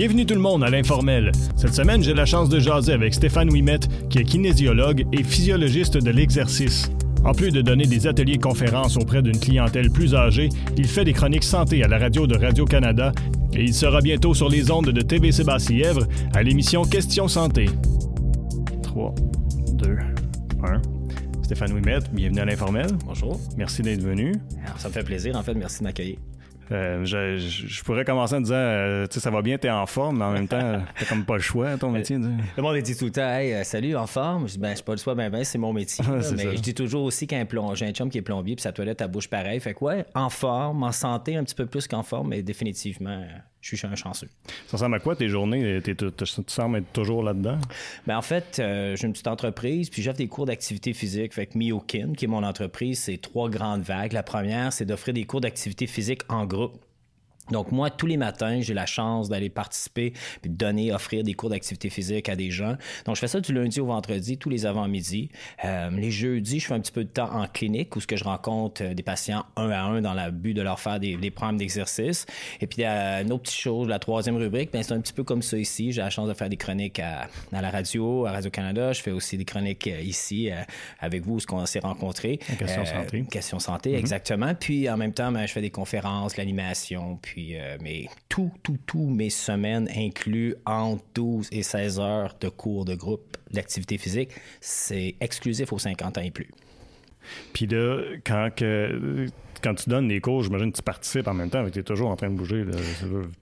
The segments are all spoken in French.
Bienvenue tout le monde à l'informel. Cette semaine, j'ai la chance de jaser avec Stéphane Ouimette, qui est kinésiologue et physiologiste de l'exercice. En plus de donner des ateliers conférences auprès d'une clientèle plus âgée, il fait des chroniques santé à la radio de Radio-Canada et il sera bientôt sur les ondes de TV Sébastien-Lièvre à l'émission Questions Santé. 3, 2, 1. Stéphane Ouimette, bienvenue à l'informel. Bonjour. Merci d'être venu. Ça me fait plaisir, en fait. Merci de m'accueillir. Euh, je, je- pourrais commencer en disant, euh, tu sais, ça va bien, t'es en forme, mais en même temps, t'as comme pas le choix, ton métier. tu sais. Le monde dit tout le temps, hey, euh, salut, en forme. Je dis, ben, je pas le choix, ben, ben, c'est mon métier. mais ça. je dis toujours aussi qu'un j'ai un chum qui est plombier, puis sa toilette, à bouche pareil. Fait que, ouais, en forme, en santé, un petit peu plus qu'en forme, mais définitivement, euh, je suis un chanceux. Ça ressemble à quoi tes journées? Tu sembles être toujours là-dedans? Ben, en fait, euh, j'ai une petite entreprise, puis j'offre des cours d'activité physique. Fait que Miokin, qui est mon entreprise, c'est trois grandes vagues. La première, c'est d'offrir des cours d'activité physique en groupe. Donc, moi, tous les matins, j'ai la chance d'aller participer puis de donner, offrir des cours d'activité physique à des gens. Donc, je fais ça du lundi au vendredi, tous les avant-midi. Euh, les jeudis, je fais un petit peu de temps en clinique où ce que je rencontre euh, des patients un à un dans le but de leur faire des, des programmes d'exercice. Et puis, euh, une autre petite chose, la troisième rubrique, ben, c'est un petit peu comme ça ici. J'ai la chance de faire des chroniques à, à la radio, à Radio-Canada. Je fais aussi des chroniques euh, ici euh, avec vous, où ce qu'on s'est rencontrés. En question santé. Question santé, exactement. Puis en même temps, ben, je fais des conférences, l'animation, puis euh, mais tout, tout, tout mes semaines incluent entre 12 et 16 heures de cours de groupe d'activité physique. C'est exclusif aux 50 ans et plus. Puis là, quand, que, quand tu donnes des cours, j'imagine que tu participes en même temps, mais tu es toujours en train de bouger. Là.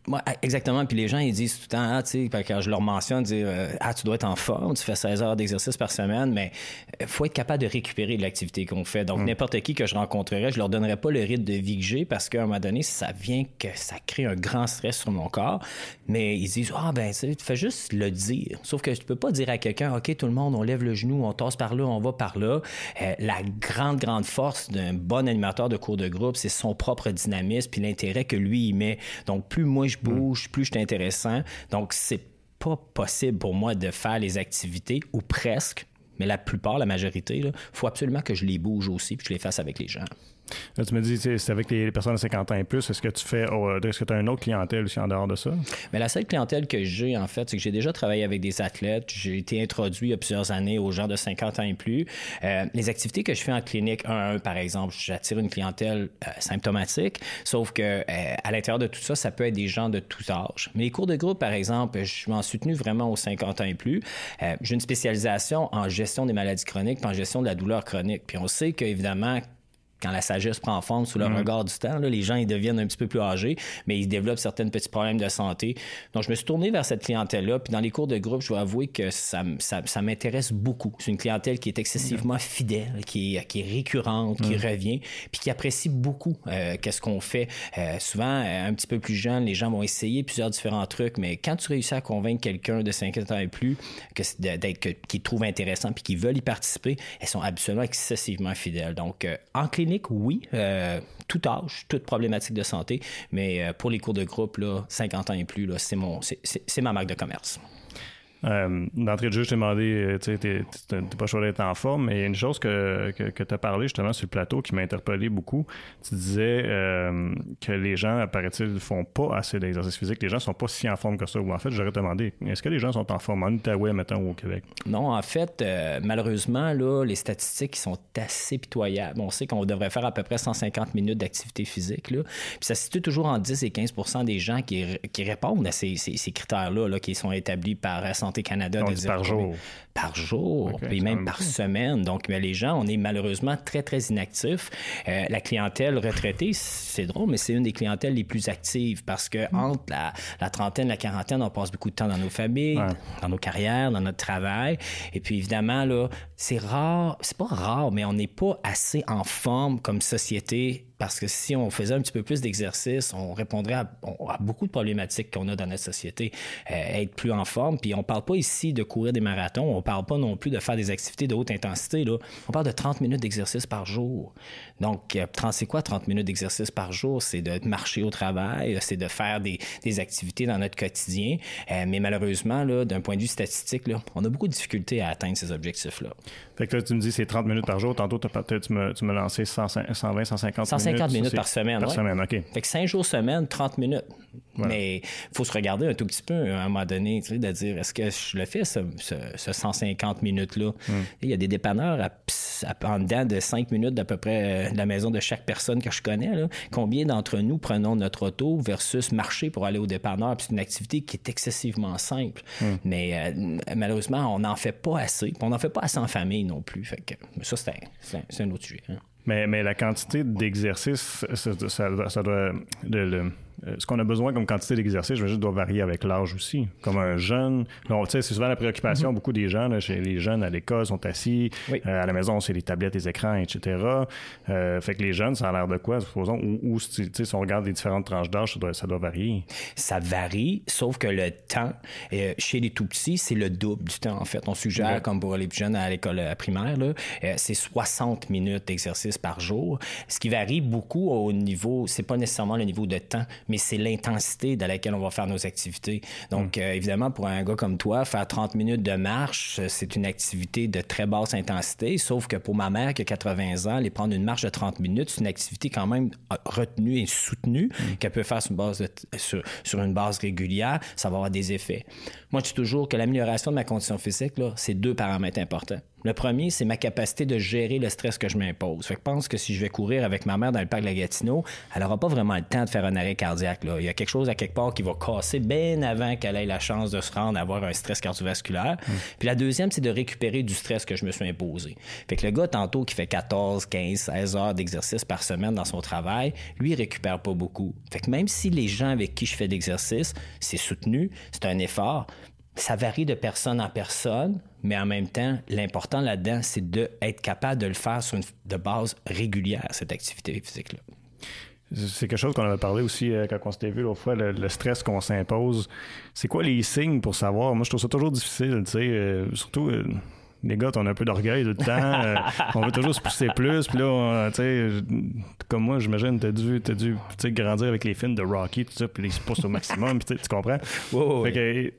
Ouais, exactement. Puis les gens, ils disent tout le temps, ah, tu sais, quand je leur mentionne, dire, euh, ah, tu dois être en forme, tu fais 16 heures d'exercice par semaine, mais il faut être capable de récupérer de l'activité qu'on fait. Donc, n'importe qui que je rencontrerais, je leur donnerais pas le rythme de vie que j'ai parce qu'à un moment donné, ça vient que ça crée un grand stress sur mon corps. Mais ils disent, ah, ben, tu fais juste le dire. Sauf que tu peux pas dire à quelqu'un, OK, tout le monde, on lève le genou, on tasse par là, on va par là. Euh, la grande, grande force d'un bon animateur de cours de groupe, c'est son propre dynamisme puis l'intérêt que lui, il met. Donc, plus moi je bouge, plus je suis intéressant. Donc, c'est pas possible pour moi de faire les activités, ou presque, mais la plupart, la majorité, il faut absolument que je les bouge aussi puis que je les fasse avec les gens. Tu me dis, c'est avec les personnes de 50 ans et plus. Est-ce que tu fais, oh, est-ce que tu as une autre clientèle aussi en dehors de ça? Mais la seule clientèle que j'ai, en fait, c'est que j'ai déjà travaillé avec des athlètes. J'ai été introduit il y a plusieurs années aux gens de 50 ans et plus. Euh, les activités que je fais en clinique 1 à 1, par exemple, j'attire une clientèle euh, symptomatique, sauf que euh, à l'intérieur de tout ça, ça peut être des gens de tout âge. Mais les cours de groupe, par exemple, je m'en suis tenu vraiment aux 50 ans et plus. Euh, j'ai une spécialisation en gestion des maladies chroniques, puis en gestion de la douleur chronique. Puis on sait qu'évidemment, quand la sagesse prend forme sous le regard du temps, là, les gens ils deviennent un petit peu plus âgés, mais ils développent certains petits problèmes de santé. Donc, je me suis tourné vers cette clientèle-là. Puis dans les cours de groupe, je dois avouer que ça, ça, ça m'intéresse beaucoup. C'est une clientèle qui est excessivement fidèle, qui est, qui est récurrente, qui revient, puis qui apprécie beaucoup euh, qu'est-ce qu'on fait. Euh, souvent, euh, un petit peu plus jeune, les gens vont essayer plusieurs différents trucs, mais quand tu réussis à convaincre quelqu'un de 50 ans et plus que d'être qu'ils trouvent intéressant puis qu'ils veulent y participer, elles sont absolument excessivement fidèles. Donc, euh, en oui, euh, tout âge, toute problématique de santé, mais euh, pour les cours de groupe, là, 50 ans et plus, c'est ma marque de commerce. Euh, D'entrée de jeu, je t'ai demandé, euh, tu sais, pas sûr d'être en forme, mais il y a une chose que, que, tu as parlé justement sur le plateau qui m'a interpellé beaucoup. Tu disais euh, que les gens, paraît-il, ne font pas assez d'exercice physique. Les gens sont pas si en forme que ça. Ou en fait, j'aurais demandé, est-ce que les gens sont en forme en Outaouais, mettons, ou au Québec? Non, en fait, euh, malheureusement, là, les statistiques sont assez pitoyables. On sait qu'on devrait faire à peu près 150 minutes d'activité physique. Là. Puis ça se situe toujours en 10 et 15% des gens qui, qui répondent à ces, critères-là là, qui sont établis par Santé Canada. On de dit dire par jour. Par jour, puis même par semaine. Donc, mais les gens, on est malheureusement très, très inactifs. Euh, la clientèle retraitée, c'est drôle, mais c'est une des clientèles les plus actives parce que entre la, la trentaine la quarantaine, on passe beaucoup de temps dans nos familles, Ouais. dans nos carrières, dans notre travail. Et puis, évidemment, là, c'est rare, c'est pas rare, mais on n'est pas assez en forme comme société parce que si on faisait un petit peu plus d'exercice, on répondrait à, beaucoup de problématiques qu'on a dans notre société. Euh, être plus en forme. Puis on parle pas ici de courir des marathons, on parle pas non plus de faire des activités de haute intensité. Là. On parle de 30 minutes d'exercice par jour. Donc, euh, 30, c'est quoi 30 minutes d'exercice par jour? C'est de marcher au travail, c'est de faire des, des activités dans notre quotidien. Euh, mais malheureusement, là, d'un point de vue statistique, là, on a beaucoup de difficultés à atteindre ces objectifs-là. Fait que là, tu me dis c'est 30 minutes par jour. Tantôt, tu me, tu me 100 120, 150 minutes. 50 minutes, par semaine. Par semaine, OK. Fait que 5 jours semaine, 30 minutes. Mais il faut se regarder un tout petit peu à un moment donné, tu sais, de dire est-ce que je le fais, ce, 150 minutes-là? Hmm. Il y a des dépanneurs à, en dedans de 5 minutes d'à peu près euh, de la maison de chaque personne que je connais. Là. Combien d'entre nous prenons notre auto versus marcher pour aller au dépanneur? c'est une activité qui est excessivement simple. Hmm. Mais euh, malheureusement, on n'en fait pas assez. On n'en fait pas assez en famille non plus. Fait que, ça, c'est un, autre sujet. Hein. Mais, mais la quantité d'exercice, ça, ça, doit. le, ce qu'on a besoin comme quantité d'exercice, je veux juste, doit varier avec l'âge aussi. Comme un jeune, c'est souvent la préoccupation, mhm. beaucoup des gens, chez les jeunes à l'école sont assis, euh, à la maison, c'est les tablettes, les écrans, etc. Euh, fait que les jeunes, ça a l'air de quoi, supposons, ou, si on regarde les différentes tranches d'âge, ça doit, ça doit varier. Ça varie, sauf que le temps, chez les tout-petits, c'est le double du temps, en fait. On suggère, comme pour les plus jeunes à l'école primaire, c'est 60 minutes d'exercice par jour. Ce qui varie beaucoup au niveau, c'est pas nécessairement le niveau de temps, mais c'est l'intensité dans laquelle on va faire nos activités. Donc, mm. euh, évidemment, pour un gars comme toi, faire 30 minutes de marche, euh, c'est une activité de très basse intensité, sauf que pour ma mère qui a 80 ans, aller prendre une marche de 30 minutes, c'est une activité quand même euh, retenue et soutenue mm. qu'elle peut faire sur une, base sur, une base régulière, ça va avoir des effets. Moi, je dis toujours que l'amélioration de ma condition physique, c'est deux paramètres importants. Le premier, c'est ma capacité de gérer le stress que je m'impose. Fait que je pense que si je vais courir avec ma mère dans le parc de la Gatineau, elle n'aura pas vraiment le temps de faire un arrêt cardiaque. Là. Il y a quelque chose à quelque part qui va casser bien avant qu'elle ait la chance de se rendre à avoir un stress cardiovasculaire. Mm. Puis la deuxième, c'est de récupérer du stress que je me suis imposé. Fait que le gars, tantôt, qui fait 14, 15, 16 heures d'exercice par semaine dans son travail, lui, il récupère pas beaucoup. Fait que même si les gens avec qui je fais d'exercice, c'est soutenu, c'est un effort, ça varie de personne en personne, mais en même temps, l'important là-dedans, c'est d'être capable de le faire sur une de base régulière, cette activité physique-là. C'est quelque chose qu'on avait parlé aussi euh, quand on s'était vu l'autre fois, le, stress qu'on s'impose. C'est quoi les signes pour savoir? Moi, je trouve ça toujours difficile, tu sais, euh, surtout... Euh, les gars, on a un peu d'orgueil tout le temps. on veut toujours se pousser plus. Puis là, tu sais, comme moi, j'imagine, t'as dû, as dû grandir avec les films de Rocky, tout ça, puis ils se poussent au maximum. tu comprends? fait que,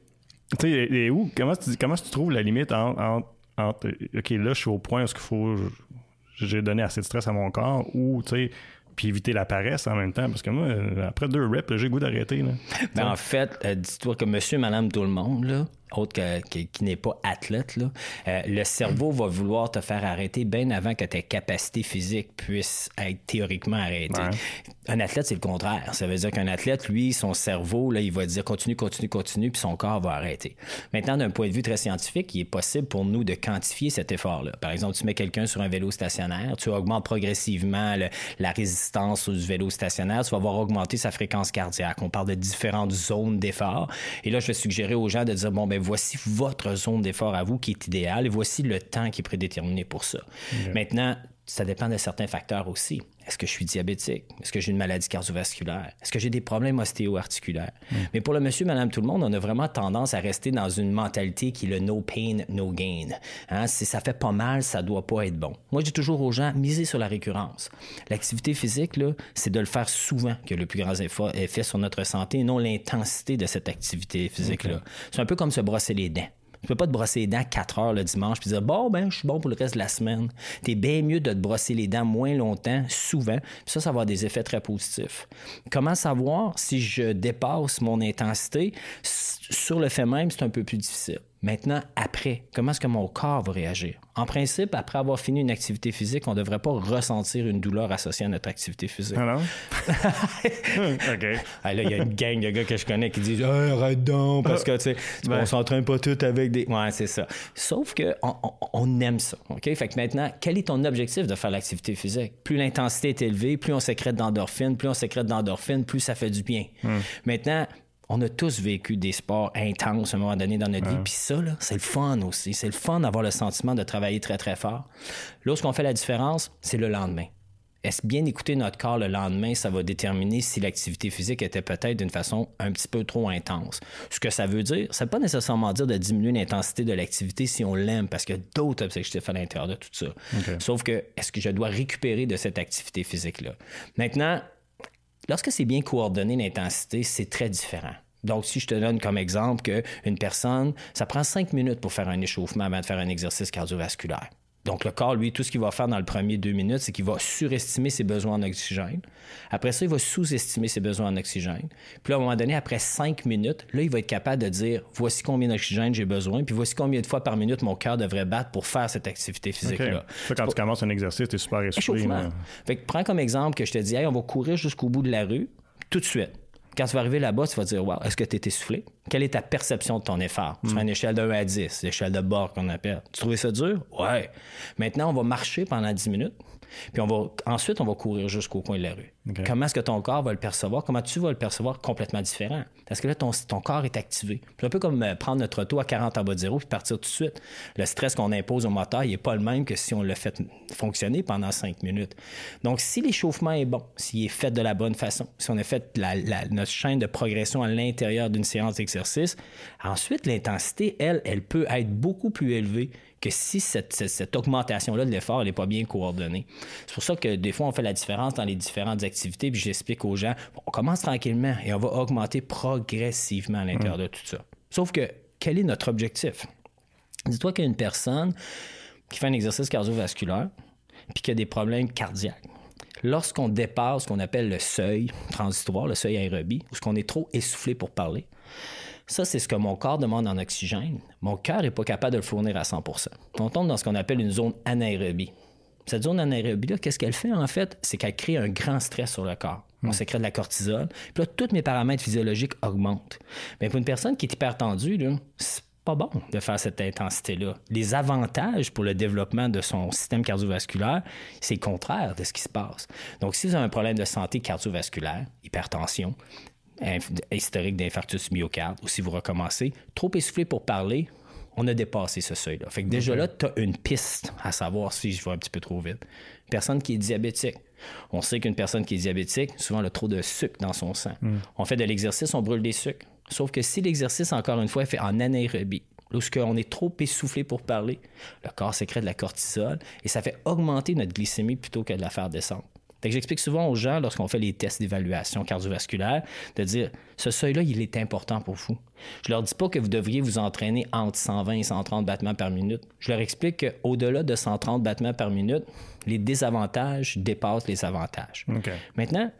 tu sais, où, comment, tu, comment tu trouves la limite entre, OK, là, je suis au point où il faut. J'ai donné assez de stress à mon corps ou, tu sais, puis éviter la paresse en même temps? Parce que moi, après deux reps, j'ai goût d'arrêter. Ben, en fait, euh, dis-toi que monsieur, madame, tout le monde, là, autre qui, n'est pas athlète, là, euh, le cerveau va vouloir te faire arrêter bien avant que tes capacités physiques puissent être théoriquement arrêtées. Un athlète, c'est le contraire. Ça veut dire qu'un athlète, lui, son cerveau, là, il va dire continue, continue, continue, puis son corps va arrêter. Maintenant, d'un point de vue très scientifique, il est possible pour nous de quantifier cet effort-là. Par exemple, tu mets quelqu'un sur un vélo stationnaire, tu augmentes progressivement la résistance du vélo stationnaire, tu vas voir augmenter sa fréquence cardiaque. On parle de différentes zones d'effort. Et là, je vais suggérer aux gens de dire, bon, ben voici votre zone d'effort à vous qui est idéale et voici le temps qui est prédéterminé pour ça. Maintenant, ça dépend de certains facteurs aussi. Est-ce que je suis diabétique? Est-ce que j'ai une maladie cardiovasculaire? Est-ce que j'ai des problèmes ostéo-articulaires? Mm. Mais pour le monsieur, madame, tout le monde, on a vraiment tendance à rester dans une mentalité qui est le no pain, no gain. Hein? Si ça fait pas mal, ça doit pas être bon. Moi, je dis toujours aux gens, misez sur la récurrence. L'activité physique, là, c'est de le faire souvent que le plus grand effet sur notre santé et non l'intensité de cette activité physique-là. C'est un peu comme se brosser les dents. Tu peux pas te brosser les dents 4 heures le dimanche puis dire bon ben je suis bon pour le reste de la semaine. Tu es bien mieux de te brosser les dents moins longtemps, souvent. Puis ça, ça va avoir des effets très positifs. Comment savoir si je dépasse mon intensité? Sur le fait même, c'est un peu plus difficile. Maintenant, après, comment est-ce que mon corps va réagir? En principe, après avoir fini une activité physique, on ne devrait pas ressentir une douleur associée à notre activité physique. Ah non? OK. Ah, là, il y a une gang de gars que je connais qui disent arrête donc, parce que, tu sais, on s'entraîne pas tout avec des. Ouais, c'est ça. Sauf que on, aime ça. OK? Fait que maintenant, quel est ton objectif de faire l'activité physique? Plus l'intensité est élevée, plus on sécrète d'endorphine, plus on sécrète d'endorphine, plus ça fait du bien. Hmm. Maintenant, on a tous vécu des sports intenses à un moment donné dans notre vie. Puis ça, c'est le fun aussi. C'est le fun d'avoir le sentiment de travailler très, très fort. Lorsqu'on fait la différence, c'est le lendemain. Est-ce bien écouter notre corps le lendemain, ça va déterminer si l'activité physique était peut-être d'une façon un petit peu trop intense. Ce que ça veut dire, ça ne veut pas nécessairement dire de diminuer l'intensité de l'activité si on l'aime, parce qu'il y a d'autres objectifs à l'intérieur de tout ça. Sauf que, est-ce que je dois récupérer de cette activité physique-là? Maintenant, Lorsque c'est bien coordonné l'intensité, c'est très différent. Donc, si je te donne comme exemple qu'une personne, ça prend cinq minutes pour faire un échauffement avant de faire un exercice cardiovasculaire. Donc, le corps, lui, tout ce qu'il va faire dans le premier deux minutes, c'est qu'il va surestimer ses besoins en oxygène. Après ça, il va sous-estimer ses besoins en oxygène. Puis là, à un moment donné, après cinq minutes, là, il va être capable de dire voici combien d'oxygène j'ai besoin, puis voici combien de fois par minute mon cœur devrait battre pour faire cette activité physique-là. Quand tu commences un exercice, tu es super essoufflé. Fait que prends comme exemple que je te dis hey, on va courir jusqu'au bout de la rue, tout de suite. Quand tu vas arriver là-bas, tu vas dire Wow, est-ce que tu es essoufflé? Quelle est ta perception de ton effort? Sur hmm. une échelle de 1 à 10, l'échelle de bord qu'on appelle. Tu trouvais ça dur? Ouais. Maintenant, on va marcher pendant 10 minutes. Puis on va, ensuite, on va courir jusqu'au coin de la rue. Comment est-ce que ton corps va le percevoir? Comment tu vas le percevoir complètement différent? Parce que là, ton, ton corps est activé. C'est un peu comme euh, prendre notre auto à 40 en bas de zéro puis partir tout de suite. Le stress qu'on impose au moteur, il n'est pas le même que si on le fait fonctionner pendant 5 minutes. Donc, si l'échauffement est bon, s'il est fait de la bonne façon, si on a fait notre chaîne de progression à l'intérieur d'une séance d'exercice, ensuite, l'intensité, elle, elle peut être beaucoup plus élevée que si cette, augmentation-là de l'effort n'est pas bien coordonnée. C'est pour ça que des fois, on fait la différence dans les différentes activités, puis j'explique aux gens, on commence tranquillement et on va augmenter progressivement à l'intérieur mmh. de tout ça. Sauf que, quel est notre objectif? Dis-toi qu'il y a une personne qui fait un exercice cardiovasculaire, puis qui a des problèmes cardiaques. Lorsqu'on dépasse ce qu'on appelle le seuil transitoire, le seuil aérobie, ou ce qu'on est trop essoufflé pour parler, ça, c'est ce que mon corps demande en oxygène. Mon cœur n'est pas capable de le fournir à 100% On tombe dans ce qu'on appelle une zone anaérobie. Cette zone anaérobie-là, qu'est-ce qu'elle fait en fait? C'est qu'elle crée un grand stress sur le corps. On hmm. sécrète de la cortisol. Puis là, tous mes paramètres physiologiques augmentent. Mais pour une personne qui est hyper tendue, c'est pas bon de faire cette intensité-là. Les avantages pour le développement de son système cardiovasculaire, c'est le contraire de ce qui se passe. Donc, si vous avez un problème de santé cardiovasculaire, hypertension, historique d'infarctus myocarde, ou si vous recommencez, trop essoufflé pour parler, on a dépassé ce seuil-là. Fait que déjà là, tu as une piste à savoir si je vais un petit peu trop vite. Personne qui est diabétique. On sait qu'une personne qui est diabétique, souvent, elle a trop de sucre dans son sang. Mm. On fait de l'exercice, on brûle des sucres. Sauf que si l'exercice, encore une fois, est fait en anaérobie, lorsqu'on est trop essoufflé pour parler, le corps sécrète de la cortisol et ça fait augmenter notre glycémie plutôt que de la faire descendre j'explique souvent aux gens, lorsqu'on fait les tests d'évaluation cardiovasculaire, de dire ce seuil-là, il est important pour vous. Je leur dis pas que vous devriez vous entraîner entre 120 et 130 battements par minute. Je leur explique qu'au-delà de 130 battements par minute, les désavantages dépassent les avantages. Maintenant,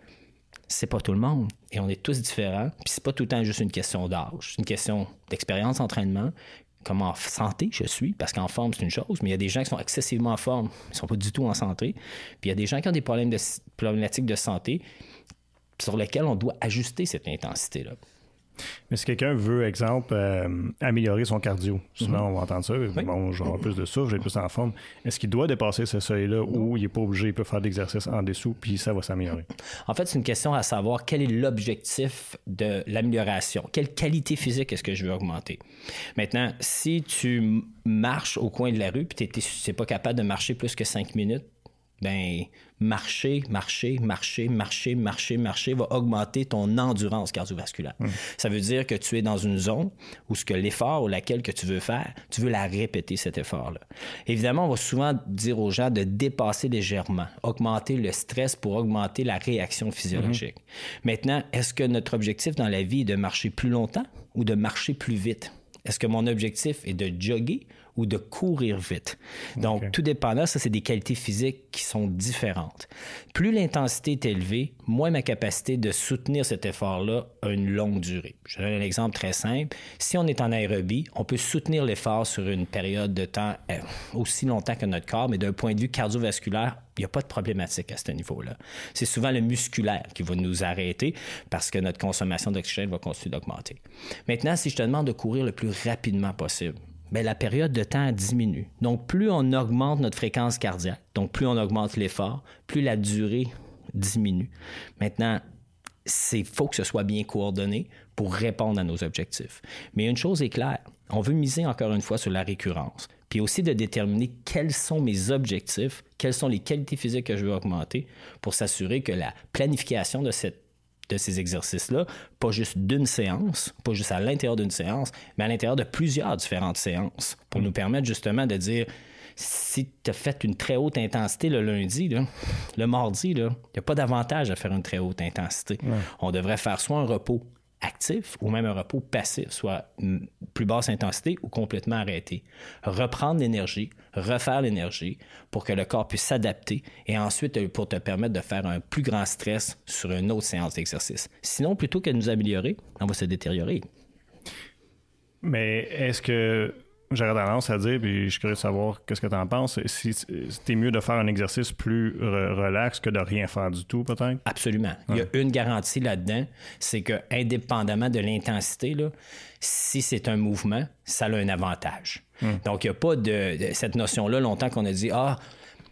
c'est pas tout le monde et on est tous différents. Puis c'est pas tout le temps juste une question d'âge, c'est une question d'expérience, d'entraînement, comment en santé je suis, parce qu'en forme, c'est une chose, mais il y a des gens qui sont excessivement en forme, ils ne sont pas du tout en santé. Puis il y a des gens qui ont des problèmes de, problématiques de santé sur lesquels on doit ajuster cette intensité-là. Mais si quelqu'un veut, exemple, euh, améliorer son cardio, souvent mhm. on va entendre ça, bon, je plus de souffle, j'ai plus en forme. Est-ce qu'il doit dépasser ce seuil-là ou il n'est pas obligé, il peut faire de l'exercice en dessous, puis ça va s'améliorer? En fait, c'est une question à savoir quel est l'objectif de l'amélioration? Quelle qualité physique est-ce que je veux augmenter? Maintenant, si tu marches au coin de la rue, puis tu n'es pas capable de marcher plus que cinq minutes, ben marcher, marcher, marcher, marcher, marcher, marcher va augmenter ton endurance cardiovasculaire. Hmm. Ça veut dire que tu es dans une zone où ce que l'effort ou laquelle que tu veux faire, tu veux la répéter cet effort-là. Évidemment, on va souvent dire aux gens de dépasser légèrement, augmenter le stress pour augmenter la réaction physiologique. Hmm. Maintenant, est-ce que notre objectif dans la vie est de marcher plus longtemps ou de marcher plus vite? Est-ce que mon objectif est de jogger ou de courir vite. Donc, tout dépendant, ça, c'est des qualités physiques qui sont différentes. Plus l'intensité est élevée, moins ma capacité de soutenir cet effort-là a une longue durée. Je donne un exemple très simple. Si on est en aérobie, on peut soutenir l'effort sur une période de temps euh, aussi longtemps que notre corps, mais d'un point de vue cardiovasculaire, il n'y a pas de problématique à ce niveau-là. C'est souvent le musculaire qui va nous arrêter parce que notre consommation d'oxygène va continuer d'augmenter. Maintenant, si je te demande de courir le plus rapidement possible, mais la période de temps diminue. Donc, plus on augmente notre fréquence cardiaque, donc plus on augmente l'effort, plus la durée diminue. Maintenant, c'est faut que ce soit bien coordonné pour répondre à nos objectifs. Mais une chose est claire, on veut miser encore une fois sur la récurrence, puis aussi de déterminer quels sont mes objectifs, quelles sont les qualités physiques que je veux augmenter pour s'assurer que la planification de cette de ces exercices-là, pas juste d'une séance, pas juste à l'intérieur d'une séance, mais à l'intérieur de plusieurs différentes séances, pour nous permettre justement de dire, si tu as fait une très haute intensité le lundi, le mardi, il n'y a pas d'avantage à faire une très haute intensité. On devrait faire soit un repos actif ou même un repos passif, soit plus basse intensité ou complètement arrêté. Reprendre l'énergie, refaire l'énergie pour que le corps puisse s'adapter et ensuite euh, pour te permettre de faire un plus grand stress sur une autre séance d'exercice. Sinon, plutôt que de nous améliorer, on va se détériorer. Mais est-ce que J'aurais tendance à dire, puis je suis curieux de savoir qu'est-ce que tu en penses, si c'était mieux de faire un exercice plus relax que de rien faire du tout, peut-être? Absolument. Il y a une garantie là-dedans, c'est que indépendamment de l'intensité, si c'est un mouvement, ça a un avantage. Hmm. Donc, il n'y a pas de, cette notion-là longtemps qu'on a dit, ah,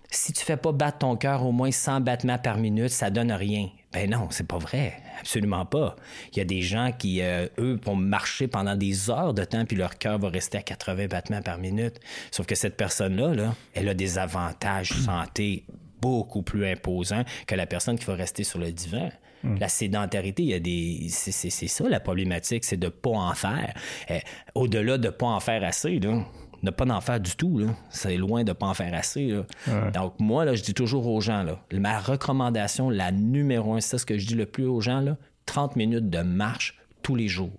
si tu fais pas battre ton cœur au moins 100 battements par minute, ça donne rien. Ben non, c'est pas vrai. Absolument pas. Il y a des gens qui, euh, eux, vont marcher pendant des heures de temps, puis leur cœur va rester à 80 battements par minute. Sauf que cette personne-là, là, elle a des avantages santé beaucoup plus imposants que la personne qui va rester sur le divan. Hmm. La sédentarité, il y a des. C'est ça la problématique, c'est de ne pas en faire. Euh, au-delà de ne pas en faire assez, là, ne pas en faire du tout. C'est loin de ne pas en faire assez. Donc, moi, là, je dis toujours aux gens, là, ma recommandation, la numéro un, c'est ce que je dis le plus aux gens, là, 30 minutes de marche tous les jours.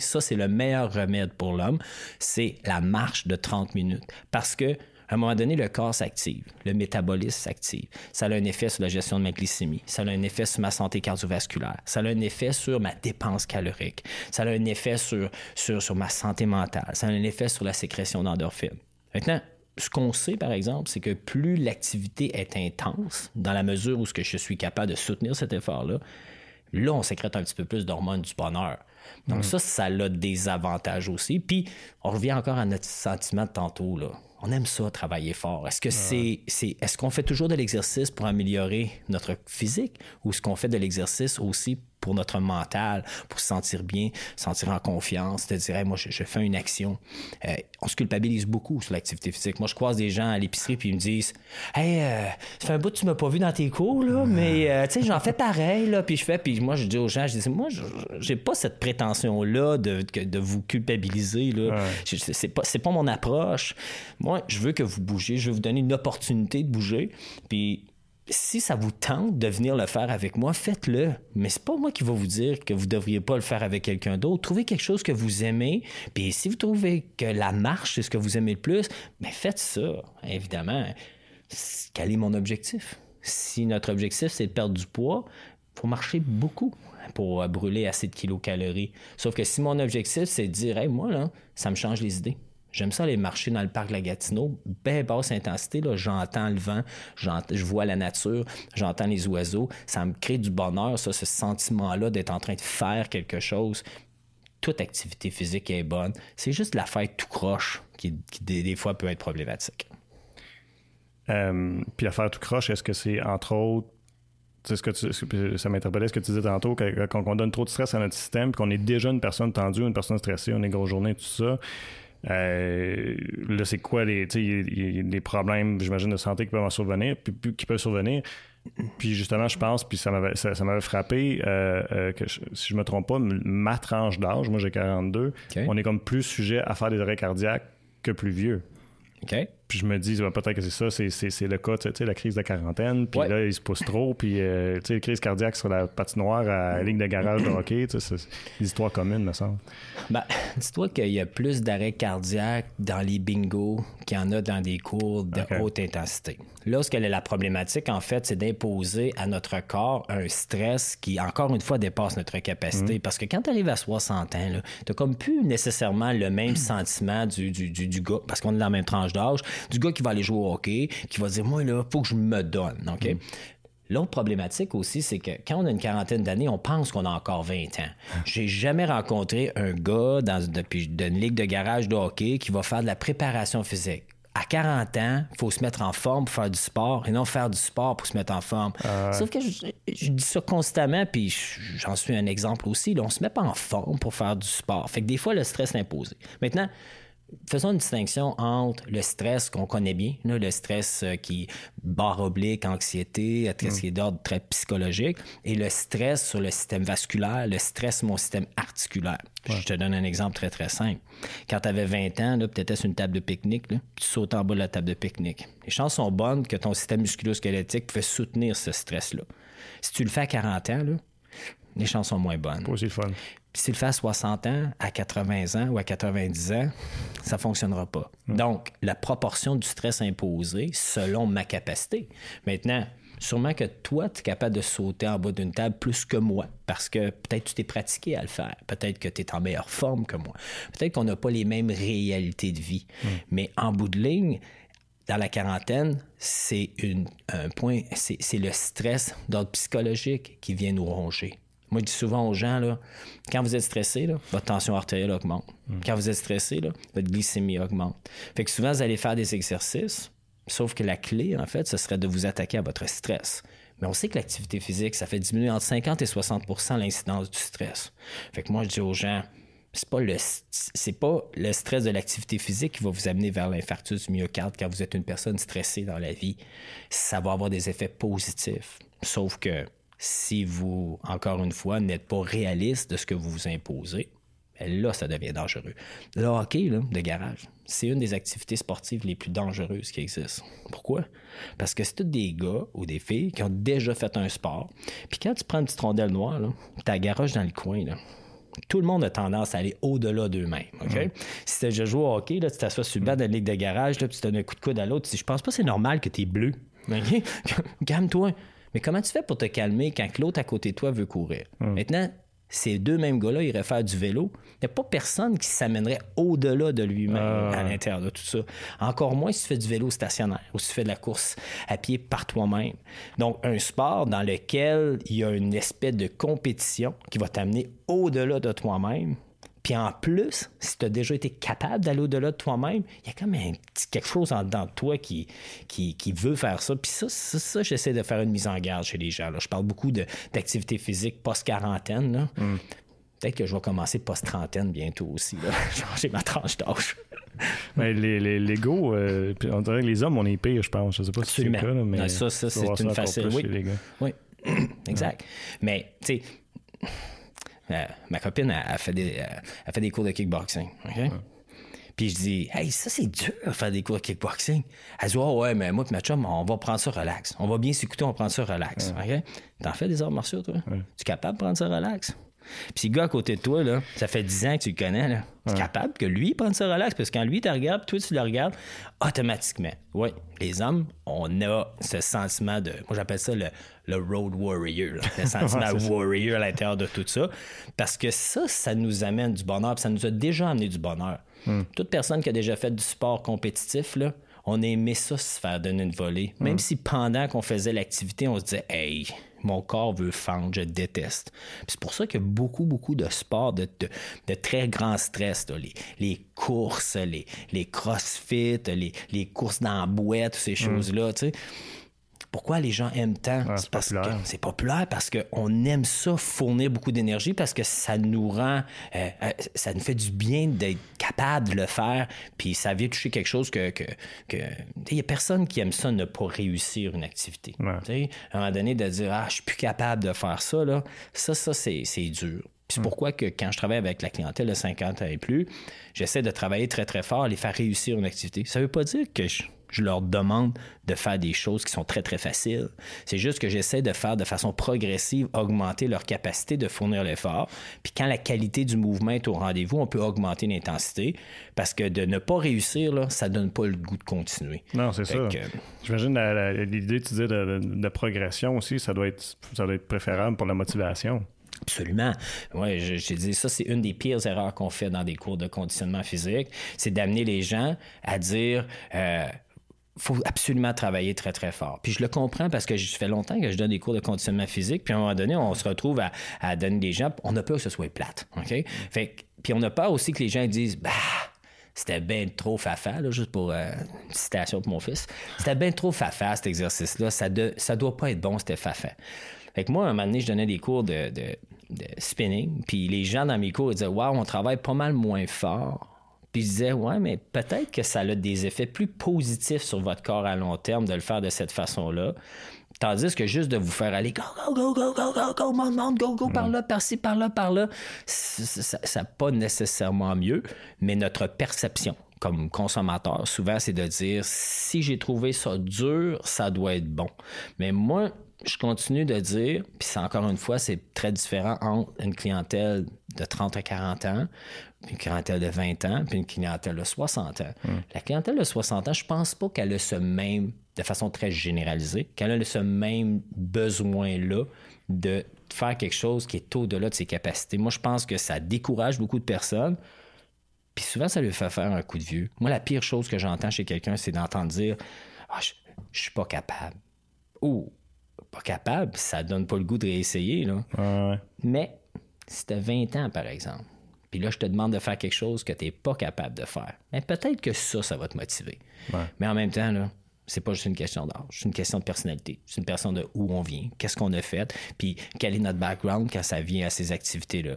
Ça, c'est le meilleur remède pour l'homme. C'est la marche de 30 minutes. Parce que à un moment donné, le corps s'active, le métabolisme s'active. Ça a un effet sur la gestion de ma glycémie, ça a un effet sur ma santé cardiovasculaire, ça a un effet sur ma dépense calorique, ça a un effet sur, sur, sur ma santé mentale, ça a un effet sur la sécrétion d'endorphines. Maintenant, ce qu'on sait, par exemple, c'est que plus l'activité est intense, dans la mesure où ce que je suis capable de soutenir cet effort-là, là, on sécrète un petit peu plus d'hormones du bonheur. Donc mm. ça, ça a des avantages aussi. Puis, on revient encore à notre sentiment de tantôt, là on aime ça, travailler fort. Est-ce que c'est, c'est est-ce qu'on fait toujours de l'exercice pour améliorer notre physique ou est-ce qu'on fait de l'exercice aussi pour notre mental, pour se sentir bien, se sentir en confiance, te dire, moi, je, fais une action. Euh, on se culpabilise beaucoup sur l'activité physique. Moi, je croise des gens à l'épicerie puis ils me disent, hey, euh, ça fait un bout que tu m'as pas vu dans tes cours, là, mais euh, tu sais, j'en fais pareil, là, puis je fais, puis moi, je dis aux gens, je dis, moi, j'ai pas cette prétention-là de, de vous culpabiliser, là. C'est pas, pas mon approche. Moi, je veux que vous bougiez, je veux vous donner une opportunité de bouger, puis si ça vous tente de venir le faire avec moi, faites-le. Mais c'est pas moi qui vais vous dire que vous devriez pas le faire avec quelqu'un d'autre. Trouvez quelque chose que vous aimez. Puis si vous trouvez que la marche, c'est ce que vous aimez le plus, mais faites ça, évidemment. Quel est mon objectif? Si notre objectif, c'est de perdre du poids, il faut marcher beaucoup pour brûler assez de kilocalories. Sauf que si mon objectif, c'est de dire, hey, moi, là, ça me change les idées. J'aime ça aller marcher dans le parc de la Gatineau, bien basse intensité. Là, j'entends le vent, je vois la nature, j'entends les oiseaux. Ça me crée du bonheur, ça, ce sentiment-là d'être en train de faire quelque chose. Toute activité physique est bonne. C'est juste la fête tout croche qui, des, fois peut être problématique. Euh, puis la fête tout croche, est-ce que c'est entre autres ce que ça m'interpellait ce que tu disais tantôt, quand on donne trop de stress à notre système, qu'on est déjà une personne tendue, une personne stressée, on est grosse journée, tout ça, euh, là, c'est quoi les, des problèmes, j'imagine, de santé qui peuvent en survenir, puis, qui peuvent survenir. Puis justement, je pense, puis ça m'avait, ça, m'avait frappé, euh, euh, que si je me trompe pas, ma tranche d'âge, moi j'ai 42, on est comme plus sujet à faire des arrêts cardiaques que plus vieux. OK. Puis je me dis, peut-être que c'est ça, c'est, le cas, tu sais, la crise de quarantaine, puis là, il se pousse trop, puis, euh, tu sais, la crise cardiaque sur la patinoire à la ligne de garage de hockey, tu sais, c'est des histoires communes, me semble. Ben, dis-toi qu'il y a plus d'arrêts cardiaques dans les bingos qu'il y en a dans des cours de haute intensité. Là, ce qu'elle est la problématique, en fait, c'est d'imposer à notre corps un stress qui, encore une fois, dépasse notre capacité. Mm. Parce que quand tu arrives à 60 ans, tu comme plus nécessairement le même sentiment du, du, du, du gars, parce qu'on est dans la même tranche d'âge du gars qui va aller jouer au hockey, qui va dire, moi, là, faut que je me donne. OK? Mm. L'autre problématique aussi, c'est que quand on a une quarantaine d'années, on pense qu'on a encore 20 ans. J'ai jamais rencontré un gars dans, depuis, d'une ligue de garage de hockey qui va faire de la préparation physique. À 40 ans, il faut se mettre en forme pour faire du sport et non faire du sport pour se mettre en forme. Ah Sauf que je, dis ça constamment, puis j'en suis un exemple aussi. Là, on se met pas en forme pour faire du sport. Fait que des fois, le stress est imposé. Maintenant, faisons une distinction entre le stress qu'on connaît bien, le stress euh, qui barre oblique, anxiété, stress mm. qui est d'ordre très psychologique, et le stress sur le système vasculaire, le stress sur mon système articulaire. Je te donne un exemple très, très simple. Quand tu avais 20 ans, tu étais sur une table de pique-nique, tu sautes en bas de la table de pique-nique. Les chances sont bonnes que ton système musculo-squelettique puisse soutenir ce stress-là. Si tu le fais à 40 ans, les chances sont moins bonnes. Pas aussi fun. Puis s'il le fait à 60 ans, à 80 ans ou à 90 ans, ça ne fonctionnera pas. Donc, la proportion du stress imposé selon ma capacité. Maintenant, sûrement que toi, tu es capable de sauter en bas d'une table plus que moi, parce que peut-être tu t'es pratiqué à le faire, peut-être que tu es en meilleure forme que moi, peut-être qu'on n'a pas les mêmes réalités de vie. Mais en bout de ligne, dans la quarantaine, c'est un point, c'est le stress d'ordre psychologique qui vient nous ronger. Moi, je dis souvent aux gens, là, quand vous êtes stressé, là, votre tension artérielle augmente. Quand vous êtes stressé, là, votre glycémie augmente. Fait que souvent, vous allez faire des exercices, sauf que la clé, en fait, ce serait de vous attaquer à votre stress. Mais on sait que l'activité physique, ça fait diminuer entre 50 et 60% l'incidence du stress. Fait que moi, je dis aux gens, c'est pas le c'est pas le stress de l'activité physique qui va vous amener vers l'infarctus du myocarde quand vous êtes une personne stressée dans la vie. Ça va avoir des effets positifs. Sauf que si vous, encore une fois, n'êtes pas réaliste de ce que vous vous imposez, ben là, ça devient dangereux. Le hockey là, de garage, c'est une des activités sportives les plus dangereuses qui existent. Pourquoi? Parce que c'est tous des gars ou des filles qui ont déjà fait un sport. Puis quand tu prends une petite rondelle noire, tu garage dans le coin. Là tout le monde a tendance à aller au-delà d'eux-mêmes. OK? Si tu as joué au hockey, là, tu t'assois sur le banc de la ligue de garage, là, puis tu donnes un coup de coude à l'autre, Je pense pas que c'est normal que tu es bleu. OK? Calme-toi. Mais comment tu fais pour te calmer quand l'autre à côté de toi veut courir? Maintenant, ces deux mêmes gars-là iraient faire du vélo. Il n'y a pas personne qui s'amènerait au-delà de lui-même à l'intérieur de tout ça. Encore moins si tu fais du vélo stationnaire ou si tu fais de la course à pied par toi-même. Donc, un sport dans lequel il y a une espèce de compétition qui va t'amener au-delà de toi-même, puis en plus, si tu as déjà été capable d'aller au-delà de toi-même, il y a comme un petit quelque chose en dedans de toi qui, qui, veut faire ça. Puis ça, ça, j'essaie de faire une mise en garde chez les gens. Je parle beaucoup d'activité physique post-quarantaine. Hmm. Peut-être que je vais commencer post-trentaine bientôt aussi. Changer ma tranche d'âge. mais les, les, les go, euh, on dirait que les hommes, on est pire, je pense. Je sais pas si c'est le cas, mais ça, ça c'est une facile. Oui. oui. exact. Mais, tu sais euh, ma copine a, fait des, a fait des cours de kickboxing. Puis je dis, hey, ça c'est dur de faire des cours de kickboxing. Elle dit, oh, ouais, mais moi et ma chum, on va prendre ça relax. On va bien s'écouter, on va prendre ça relax. T'en fais des arts martiaux, toi? Tu es capable de prendre ça relax? Puis le gars à côté de toi, là, ça fait 10 ans que tu le connais, là. Tu es capable que lui prenne ça relax parce que quand lui te regarde, toi tu le regardes, automatiquement. Oui, les hommes, on a ce sentiment de. Moi j'appelle ça le, le road warrior, le sentiment warrior à l'intérieur de tout ça. Parce que ça, ça nous amène du bonheur, puis ça nous a déjà amené du bonheur. Hmm. Toute personne qui a déjà fait du sport compétitif, là, on aimait ça se faire donner une volée. Même hmm. si pendant qu'on faisait l'activité, on se disait Hey, mon corps veut fendre, je déteste. C'est pour ça qu'il y a beaucoup, beaucoup de sports de, de, très grand stress. Les, les, courses, les, les crossfit, les, les courses dans la boîte, ces hmm. choses-là. Pourquoi les gens aiment tant? c'est parce populaire. que c'est populaire parce qu'on aime ça fournir beaucoup d'énergie parce que ça nous rend, euh, euh, ça nous fait du bien d'être capable de le faire. Puis ça vient toucher quelque chose que, que, il y a personne qui aime ça ne pas réussir une activité. À un moment donné, de dire ah je suis plus capable de faire ça là, ça ça c'est dur. c'est mm. pourquoi que quand je travaille avec la clientèle de 50 ans et plus, j'essaie de travailler très très fort, les faire réussir une activité. Ça veut pas dire que je je leur demande de faire des choses qui sont très, très faciles. C'est juste que j'essaie de faire de façon progressive, augmenter leur capacité de fournir l'effort. Puis quand la qualité du mouvement est au rendez-vous, on peut augmenter l'intensité parce que de ne pas réussir, là, ça donne pas le goût de continuer. Non, c'est ça. J'imagine l'idée, tu disais, de, de, progression aussi, ça doit, être, ça doit être préférable pour la motivation. Absolument. Oui, j'ai dit ça, c'est une des pires erreurs qu'on fait dans des cours de conditionnement physique, c'est d'amener les gens à dire euh, faut absolument travailler très, très fort. Puis je le comprends parce que je fais longtemps que je donne des cours de conditionnement physique, puis à un moment donné, on se retrouve à, donner des gens, on a peur que ce soit plate, OK? Puis on a peur aussi que les gens disent, bah, c'était bien trop fafa, juste pour euh, une citation pour mon fils. C'était bien trop fafa, cet exercice-là. Ça, ne ça doit pas être bon, c'était fafa. Fait que moi, un moment donné, je donnais des cours de, de, de spinning, puis les gens dans mes cours disaient, waouh, on travaille pas mal moins fort puis je disais, ouais, mais peut-être que ça a des effets plus positifs sur votre corps à long terme de le faire de cette façon-là. Tandis que juste de vous faire aller go, go, go, go, go, go, go, monte, monte, go, go, par là, par-ci, par là, par là, ça n'a pas nécessairement mieux, mais notre perception. comme consommateur, souvent, c'est de dire si j'ai trouvé ça dur, ça doit être bon. Mais moi, je continue de dire, puis c'est encore une fois, c'est très différent entre une clientèle de 30 à 40 ans, une clientèle de 20 ans, puis une clientèle de 60 ans. La clientèle de 60 ans, je pense pas qu'elle a ce même, de façon très généralisée, qu'elle a ce même besoin-là de faire quelque chose qui est au-delà de ses capacités. Moi, je pense que ça décourage beaucoup de personnes. Puis souvent, ça lui fait faire un coup de vieux. Moi, la pire chose que j'entends chez quelqu'un, c'est d'entendre dire ah, je, je suis pas capable. Ou pas capable, ça donne pas le goût de réessayer. Là. Mais si tu as 20 ans, par exemple, puis là, je te demande de faire quelque chose que tu n'es pas capable de faire, mais peut-être que ça, ça va te motiver. Mais en même temps, là, c'est pas juste une question d'âge, c'est une question de personnalité. C'est une question de où on vient, qu'est-ce qu'on a fait, puis quel est notre background quand ça vient à ces activités-là.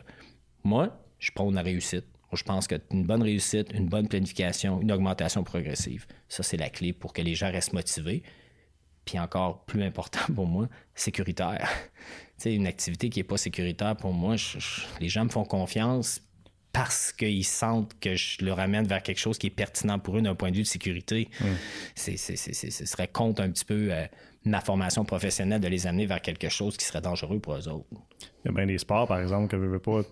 Moi, je prends la réussite. Je pense qu'une bonne réussite, une bonne planification, une augmentation progressive, ça, c'est la clé pour que les gens restent motivés. Puis encore plus important pour moi, sécuritaire. Une activité qui n'est pas sécuritaire pour moi, les gens me font confiance parce qu'ils sentent que je leur amène vers quelque chose qui est pertinent pour eux d'un point de vue de sécurité. ce serait contre un petit peu euh, ma formation professionnelle de les amener vers quelque chose qui serait dangereux pour eux autres. Il y a bien des sports, par exemple, que je veux pas,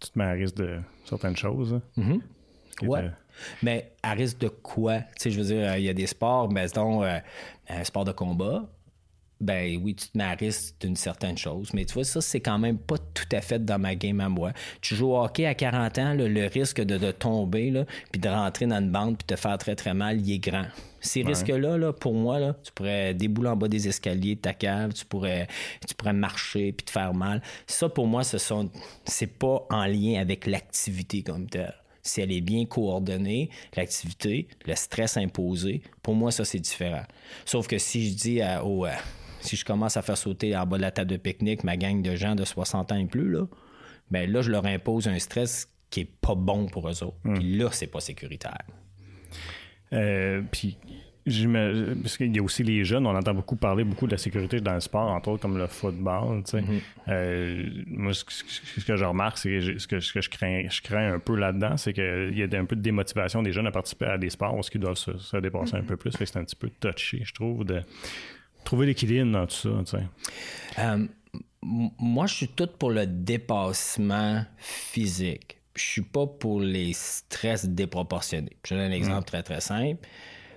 tu te mets à risque de certaines choses. Mm Ouais. Mais à risque de quoi? Tu sais, je veux dire, il y a des sports, mais disons, euh, un sport de combat, ben oui, tu te mets à risque d'une certaine chose. Mais tu vois, ça, c'est quand même pas tout à fait dans ma game à moi. Tu joues au hockey à 40 ans, le risque de, tomber, là, puis de rentrer dans une bande, puis te faire très, très mal, il est grand. Ces risques-là, là, pour moi, là, tu pourrais débouler en bas des escaliers de ta cave, tu pourrais, tu pourrais marcher puis te faire mal. Ça, pour moi, ce sont, c'est pas en lien avec l'activité comme telle si elle est bien coordonnée, l'activité, le stress imposé, pour moi, ça, c'est différent. Sauf que si je dis à, au, si je commence à faire sauter en bas de la table de pique-nique ma gang de gens de 60 ans et plus, là, ben là, je leur impose un stress qui est pas bon pour eux autres. Hmm. Puis là, c'est pas sécuritaire. Euh, puis parce qu'il y a aussi les jeunes, on entend beaucoup parler beaucoup de la sécurité dans le sport, entre autres comme le football. Mm-hmm. Euh, moi, ce, que je remarque, c'est ce que, je crains, je crains un peu là-dedans, c'est qu'il y a un peu de démotivation des jeunes à participer à des sports où ils doivent se, dépasser un peu plus. c'est un petit peu touché, je trouve, de trouver l'équilibre dans tout ça. Euh, moi, je suis tout pour le dépassement physique. Je suis pas pour les stress déproportionnés. Je donne un exemple mm. très, très simple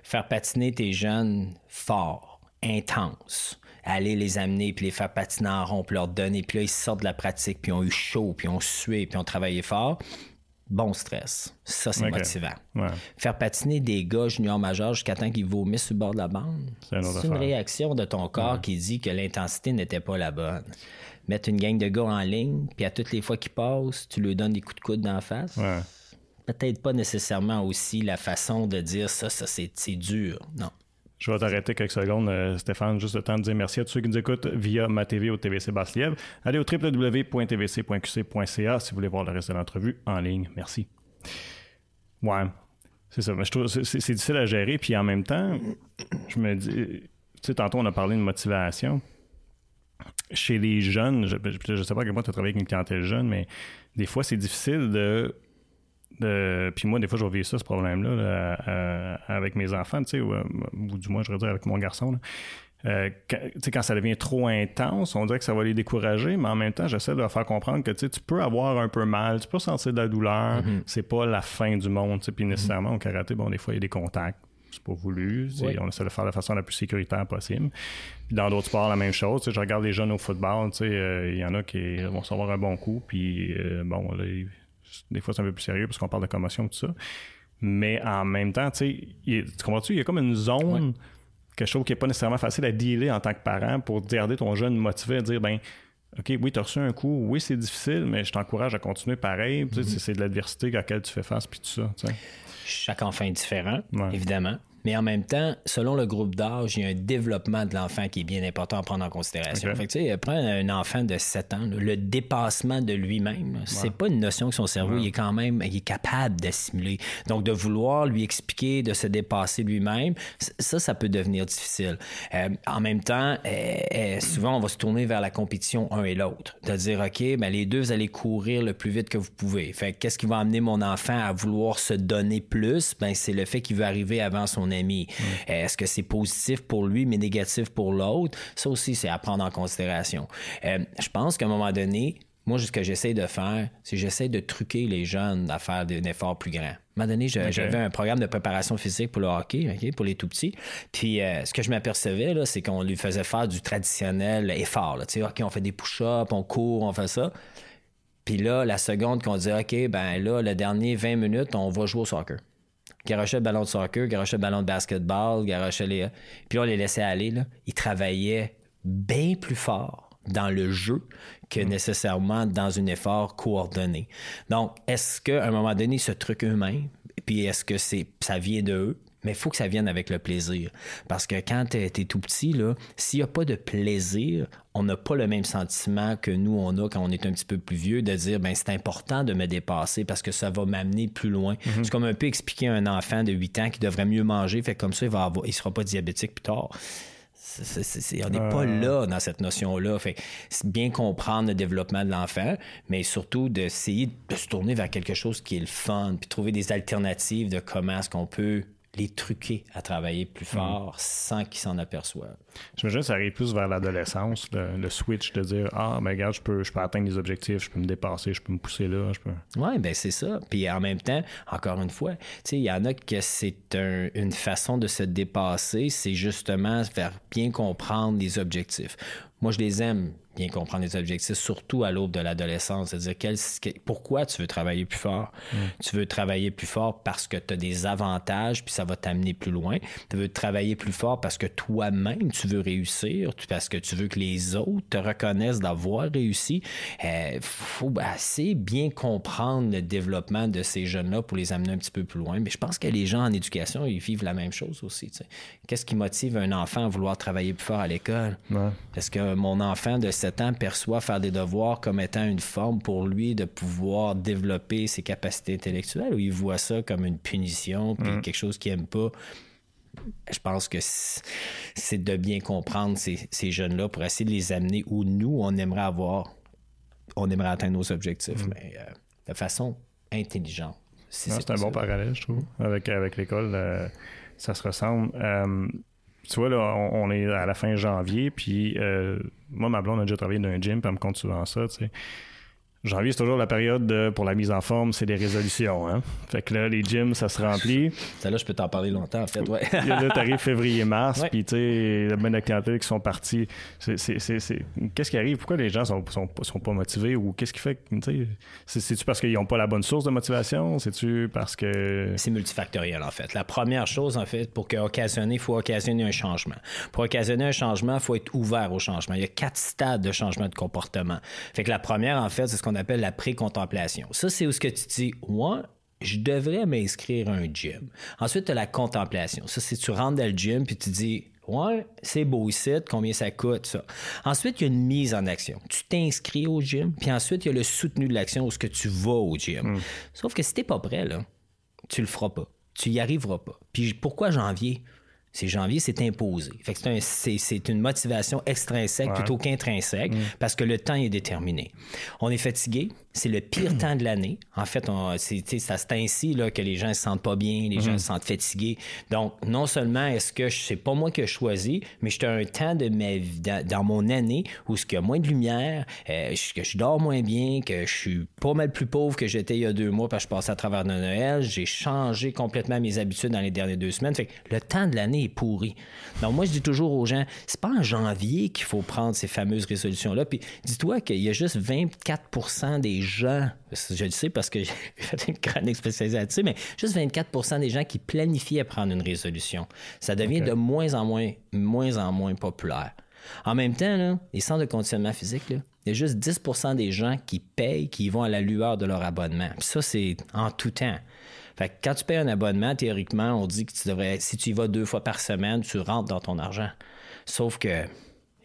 faire patiner tes jeunes forts, intenses, aller les amener puis les faire patiner en rond, puis leur donner, puis là ils sortent de la pratique, puis ils ont eu chaud, puis ils ont sué, puis ils ont travaillé fort. Bon stress. Ça, c'est motivant. Faire patiner des gars juniors majeurs jusqu'à temps qu'ils vomissent sur le bord de la bande, c'est une, réaction de ton corps qui dit que l'intensité n'était pas la bonne. Mettre une gang de gars en ligne, puis à toutes les fois qu'ils passent, tu leur donnes des coups de coude d'en face peut-être pas nécessairement aussi la façon de dire ça, ça c'est dur. Non. Je vais t'arrêter quelques secondes, euh, Stéphane, juste le temps de dire merci à tous ceux qui nous écoutent via ma TV ou TVC Basse-Lièvre. Allez au www.tvc.qc.ca si vous voulez voir le reste de l'entrevue en ligne. Merci. Ouais, c'est ça. Mais je trouve c'est, difficile à gérer. Puis en même temps, je me dis, tu sais, tantôt on a parlé de motivation. Chez les jeunes, je ne sais pas à quel tu as travaillé avec une clientèle jeune, mais des fois, c'est difficile de puis moi, des fois, je vais vivre ça, ce problème-là, euh, avec mes enfants, tu sais, ou, euh, du moins, je dire, avec mon garçon. Euh, quand, ça devient trop intense, on dirait que ça va les décourager, mais en même temps, j'essaie de leur faire comprendre que tu peux avoir un peu mal, tu peux sentir de la douleur, mm-hmm. c'est pas la fin du monde. Puis mm-hmm. nécessairement, au karaté, bon, des fois, il y a des contacts, c'est pas voulu, on essaie de le faire de la façon la plus sécuritaire possible. Puis dans d'autres sports, la même chose. Je regarde les jeunes au football, il y en a qui vont savoir un bon coup, puis bon, là, des fois, c'est un peu plus sérieux parce qu'on parle de commotion et tout ça. Mais en même temps, tu sais, tu comprends-tu, il y a comme une zone, quelque chose qui n'est pas nécessairement facile à dealer en tant que parent pour garder ton jeune motivé à dire, ben, OK, oui, tu as reçu un coup, oui, c'est difficile, mais je t'encourage à continuer pareil. Mm-hmm. C'est de l'adversité à laquelle tu fais face, puis tout ça. Chaque enfant est différent, évidemment. Mais en même temps, selon le groupe d'âge, il y a un développement de l'enfant qui est bien important à prendre en considération. Fait que, tu sais, prends un enfant de 7 ans, le dépassement de lui-même, c'est pas une notion que son cerveau il est quand même il est capable d'assimiler. Donc, de vouloir lui expliquer, de se dépasser lui-même, ça, ça peut devenir difficile. Euh, en même temps, euh, euh, souvent, on va se tourner vers la compétition un et l'autre. De dire, OK, ben, les deux, vous allez courir le plus vite que vous pouvez. Fait qu'est-ce qui va amener mon enfant à vouloir se donner plus? Ben, c'est le fait qu'il veut arriver avant son ami. Est-ce que c'est positif pour lui, mais négatif pour l'autre? Ça aussi, c'est à prendre en considération. je pense qu'à un moment donné, moi, ce que j'essaie de faire, c'est j'essaie de truquer les jeunes à faire un effort plus grand. À un moment donné, j'avais un programme de préparation physique pour le hockey, pour les tout petits. Puis euh, ce que je m'apercevais, c'est qu'on lui faisait faire du traditionnel effort. Là. OK, on fait des push-ups, on court, on fait ça. Puis là, la seconde qu'on dit OK, ben là, le dernier 20 minutes, on va jouer au soccer. Garochait le ballon de soccer, garochait le ballon de basketball, garochait les. Puis on les laissait aller. Là. Ils travaillaient bien plus fort dans le jeu que mm. nécessairement dans un effort coordonné. Donc, est-ce qu'à un moment donné, ce truc eux-mêmes, puis est-ce que c'est ça vient de eux? Mais il faut que ça vienne avec le plaisir. Parce que quand tu es, tout petit, s'il n'y a pas de plaisir, on n'a pas le même sentiment que nous, on a quand on est un petit peu plus vieux, de dire, ben c'est important de me dépasser parce que ça va m'amener plus loin. Mm-hmm. C'est comme un peu expliquer à un enfant de 8 ans qui devrait mieux manger, fait comme ça, il ne il sera pas diabétique plus tard on n'est pas là dans cette notion-là. Fait c'est bien comprendre le développement de l'enfant, mais surtout d'essayer de se tourner vers quelque chose qui est le fun, puis trouver des alternatives de comment est-ce qu'on peut les truquer à travailler plus mm. fort sans qu'ils s'en aperçoivent. J'imagine que ça arrive plus vers l'adolescence, le, switch de dire Ah, mais regarde, je peux, je peux atteindre des objectifs, je peux me dépasser, je peux me pousser là. Je peux... Oui, ben c'est ça. Puis en même temps, encore une fois, il y en a que c'est une façon de se dépasser, c'est justement faire bien comprendre les objectifs. Moi, je les aime, bien comprendre les objectifs, surtout à l'aube de l'adolescence. C'est-à-dire pourquoi tu veux travailler plus fort? Mm. Tu veux travailler plus fort parce que tu as des avantages, puis ça va t'amener plus loin. Tu veux travailler plus fort parce que toi-même, tu veux réussir, parce que tu veux que les autres te reconnaissent d'avoir réussi. Il euh, faut assez bien comprendre le développement de ces jeunes-là pour les amener un petit peu plus loin. Mais je pense que les gens en éducation, ils vivent la même chose aussi. Qu'est-ce qui motive un enfant à vouloir travailler plus fort à l'école? Est-ce que mon enfant de 7 ans perçoit faire des devoirs comme étant une forme pour lui de pouvoir développer ses capacités intellectuelles ou il voit ça comme une punition puis mm. quelque chose qu'il n'aime pas? Je pense que c'est de bien comprendre ces, jeunes-là pour essayer de les amener où nous, on aimerait avoir, on aimerait atteindre nos objectifs, mm. mais euh, de façon intelligente. c'est un bon parallèle, je trouve, avec, avec l'école. Euh, ça se ressemble. Euh, tu vois, là, on, est à la fin janvier, puis euh, moi, ma blonde a déjà travaillé dans un gym, puis elle me compte souvent ça, tu sais. Janvier, c'est toujours la période pour la mise en forme, c'est des résolutions. Hein? Fait que là, les gyms, ça se remplit. Ça, là, je peux t'en parler longtemps, en fait, ouais. là, t'arrives février-mars, puis tu sais, la bonne clientèle qui sont partis. Qu'est-ce qui arrive? Pourquoi les gens sont, sont, sont pas motivés? Ou qu'est-ce qui fait que, c'est-tu parce qu'ils n'ont pas la bonne source de motivation? C'est-tu parce que... C'est multifactoriel, en fait. La première chose, en fait, pour occasionner, il faut occasionner un changement. Pour occasionner un changement, il faut être ouvert au changement. Il y a quatre stades de changement de comportement. Fait que la première, en fait, c'est ce qu'on appelle la pré-contemplation. Ça, c'est où ce que tu dis, moi, je devrais m'inscrire à un gym. Ensuite, tu as la contemplation. Ça, c'est tu rentres dans le gym puis tu dis, ouais, c'est beau ici, combien ça coûte, ça. Ensuite, il y a une mise en action. Tu t'inscris au gym, puis ensuite, il y a le soutenu de l'action où ce que tu vas au gym. Hmm. Sauf que si t'es pas prêt, là, tu le feras pas. Tu y arriveras pas. Puis pourquoi janvier? C'est janvier, c'est imposé. Fait que c'est, une motivation extrinsèque plutôt qu'intrinsèque hmm. parce que le temps est déterminé. On est fatigué, c'est le pire temps de l'année. En fait, c'est ainsi là, que les gens ne se sentent pas bien, les gens mhm. se sentent fatigués. Donc, non seulement est-ce que c'est pas moi qui ai choisi, mais j'étais un temps de ma vie, dans, mon année où il y a moins de lumière, euh, que je dors moins bien, que je suis pas mal plus pauvre que j'étais il y a deux mois parce que je passais à travers de Noël. J'ai changé complètement mes habitudes dans les dernières deux semaines. Fait que le temps de l'année est pourri. Donc, moi, je dis toujours aux gens, c'est pas en janvier qu'il faut prendre ces fameuses résolutions-là. Puis, dis-toi qu'il y a juste 24 des gens, je le sais parce que j'ai fait une chronique spécialisée là-dessus, mais juste 24% des gens qui planifient à prendre une résolution. Ça devient de moins en moins, moins en moins populaire. En même temps, les centres de conditionnement physique, il y a juste 10% des gens qui payent, qui vont à la lueur de leur abonnement. Puis ça, c'est en tout temps. Fait que quand tu payes un abonnement, théoriquement, on dit que tu devrais, si tu y vas deux fois par semaine, tu rentres dans ton argent. Sauf que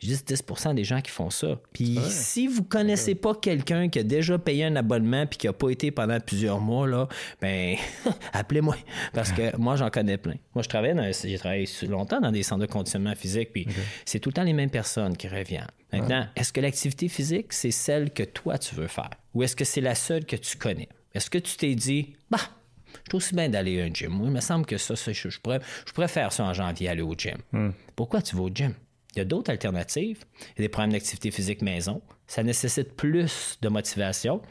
juste 10% des gens qui font ça. Puis si vous connaissez pas quelqu'un qui a déjà payé un abonnement puis qui a pas été pendant plusieurs mois, là, ben, appelez-moi. Parce que moi, j'en connais plein. Moi, je travaille dans, j'ai travaillé longtemps dans des centres de conditionnement physique, puis c'est tout le temps les mêmes personnes qui reviennent. Maintenant, est-ce que l'activité physique, c'est celle que toi, tu veux faire? Ou est-ce que c'est la seule que tu connais? Est-ce que tu t'es dit, bah, je trouve aussi bien d'aller à un gym. Moi, il me semble que ça, je, je, pourrais, je pourrais faire ça en janvier, aller au gym. Hmm. Pourquoi tu vas au gym? Il y a d'autres alternatives. Il y a des programmes d'activité physique maison. Ça nécessite plus de motivation,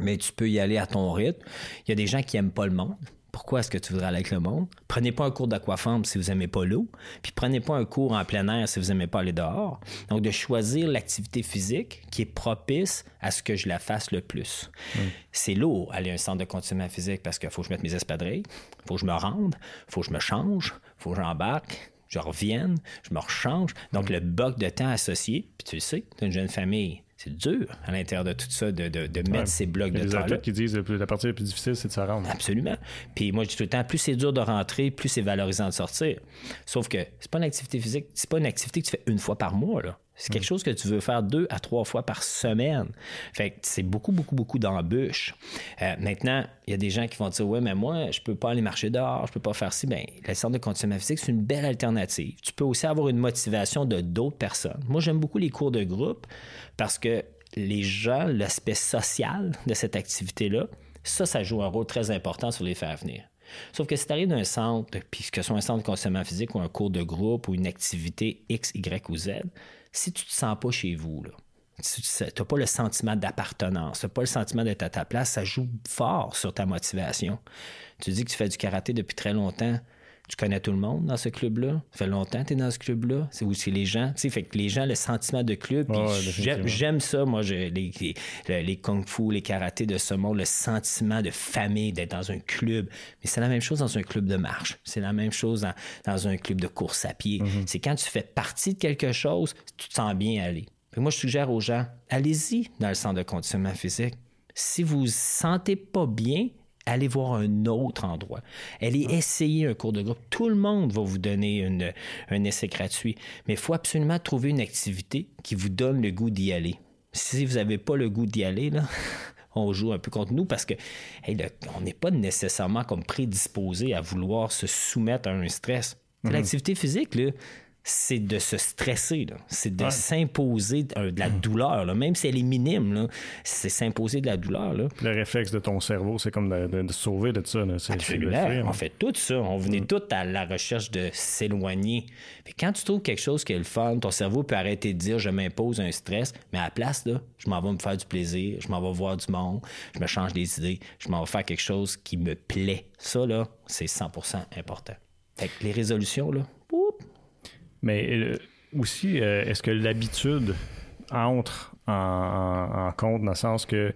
mais tu peux y aller à ton rythme. Il y a des gens qui n'aiment pas le monde. Pourquoi est-ce que tu voudrais aller avec le monde? Prenez pas un cours d'aquaforme si vous n'aimez pas l'eau, puis prenez pas un cours en plein air si vous n'aimez pas aller dehors. Donc, de choisir l'activité physique qui est propice à ce que je la fasse le plus. C'est lourd aller à un centre de conditionnement physique parce qu'il faut que je mette mes espadrilles, il faut que je me rende, il faut que je me change, il faut que j'embarque, je revienne, je me rechange. Donc, le bloc de temps associé, puis tu le sais, tu une jeune famille, c'est dur à l'intérieur de tout ça de, de, de mettre Ouais. ces blocs Il y a de des temps. athlètes qui disent que la partie la plus difficile, c'est de se rendre. Absolument. Puis moi, je dis tout le temps, plus c'est dur de rentrer, plus c'est valorisant de sortir. Sauf que c'est pas une activité physique, c'est pas une activité que tu fais une fois par mois, là. C'est quelque chose que tu veux faire deux à trois fois par semaine. Fait que c'est beaucoup, beaucoup, beaucoup d'embûches. Euh, maintenant, il y a des gens qui vont dire Ouais, mais moi, je peux pas aller marcher dehors, je peux pas faire ci. Bien, le centre de conditionnement physique, c'est une belle alternative. Tu peux aussi avoir une motivation de d'autres personnes. Moi, j'aime beaucoup les cours de groupe parce que les gens, l'aspect social de cette activité-là, ça, ça joue un rôle très important sur les faire venir. Sauf que si tu arrives d'un centre, puis que ce soit un centre de conditionnement physique ou un cours de groupe ou une activité X, Y ou Z, si tu te sens pas chez vous, tu n'as pas le sentiment d'appartenance, tu n'as pas le sentiment d'être à ta place, ça joue fort sur ta motivation. Tu dis que tu fais du karaté depuis très longtemps. Tu connais tout le monde dans ce club-là. Ça fait longtemps que tu es dans ce club-là. C'est aussi les gens. Tu sais, fait que les gens, le sentiment de club. Ouais, j'aime, ça, moi, je- les, les, kung-fu, les karatés de ce monde, le sentiment de famille, d'être dans un club. Mais c'est la même chose dans un club de marche. C'est la même chose dans, dans un club de course à pied. C'est quand tu fais partie de quelque chose, tu te sens bien aller. Puis moi, je suggère aux gens, allez-y dans le centre de conditionnement physique. Si vous vous sentez pas bien, allez voir un autre endroit. Allez essayer un cours de groupe. Tout le monde va vous donner une- un essai gratuit. Mais il faut absolument trouver une activité qui vous donne le goût d'y aller. Si vous n'avez pas le goût d'y aller, là, on joue un peu contre nous parce que hey, le- on n'est pas nécessairement comme prédisposé à vouloir se soumettre à un stress. L'activité physique, là, c'est de se stresser, c'est de s'imposer euh, de la douleur, là. même si elle est minime, c'est s'imposer de la douleur. Là. Le réflexe de ton cerveau, c'est comme de, de- de sauver de ça. là. Absolument. fuir. On fait tout ça. On venait tout à la recherche de s'éloigner. Quand tu trouves quelque chose qui est le fun, ton cerveau peut arrêter de dire je m'impose un stress, mais à la place, là, je m'en vais me faire du plaisir, je m'en vais voir du monde, je me change des idées, je m'en vais faire quelque chose qui me plaît. Ça, là, c'est 100% important. Fait que les résolutions, là, Mais euh, aussi, euh, est-ce que l'habitude entre en, en- en compte dans le sens que,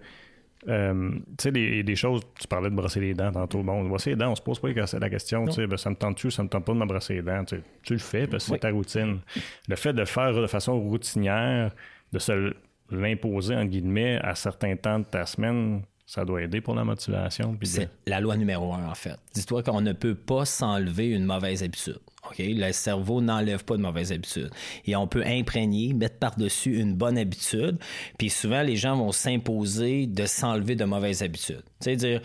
euh, tu sais, des, des choses, tu parlais de brosser les dents tantôt. Bon, brosser les dents, on se pose pas la question, tu sais, ben, ça me tente-tu, ça me tente pas de me brosser les dents. Tu, le fais parce que Oui. c'est ta routine. Le fait de le faire de façon routinière, de se l'imposer, en guillemets, à certains temps de ta semaine, ça doit aider pour la motivation. de- C'est la loi numéro un, en fait. Dis-toi qu'on ne peut pas s'enlever une mauvaise habitude. OK? Le cerveau n'enlève pas de mauvaise habitude. Et on peut imprégner, mettre par-dessus une bonne habitude. Puis souvent, les gens vont s'imposer de s'enlever de mauvaises habitudes. Tu sais, dire,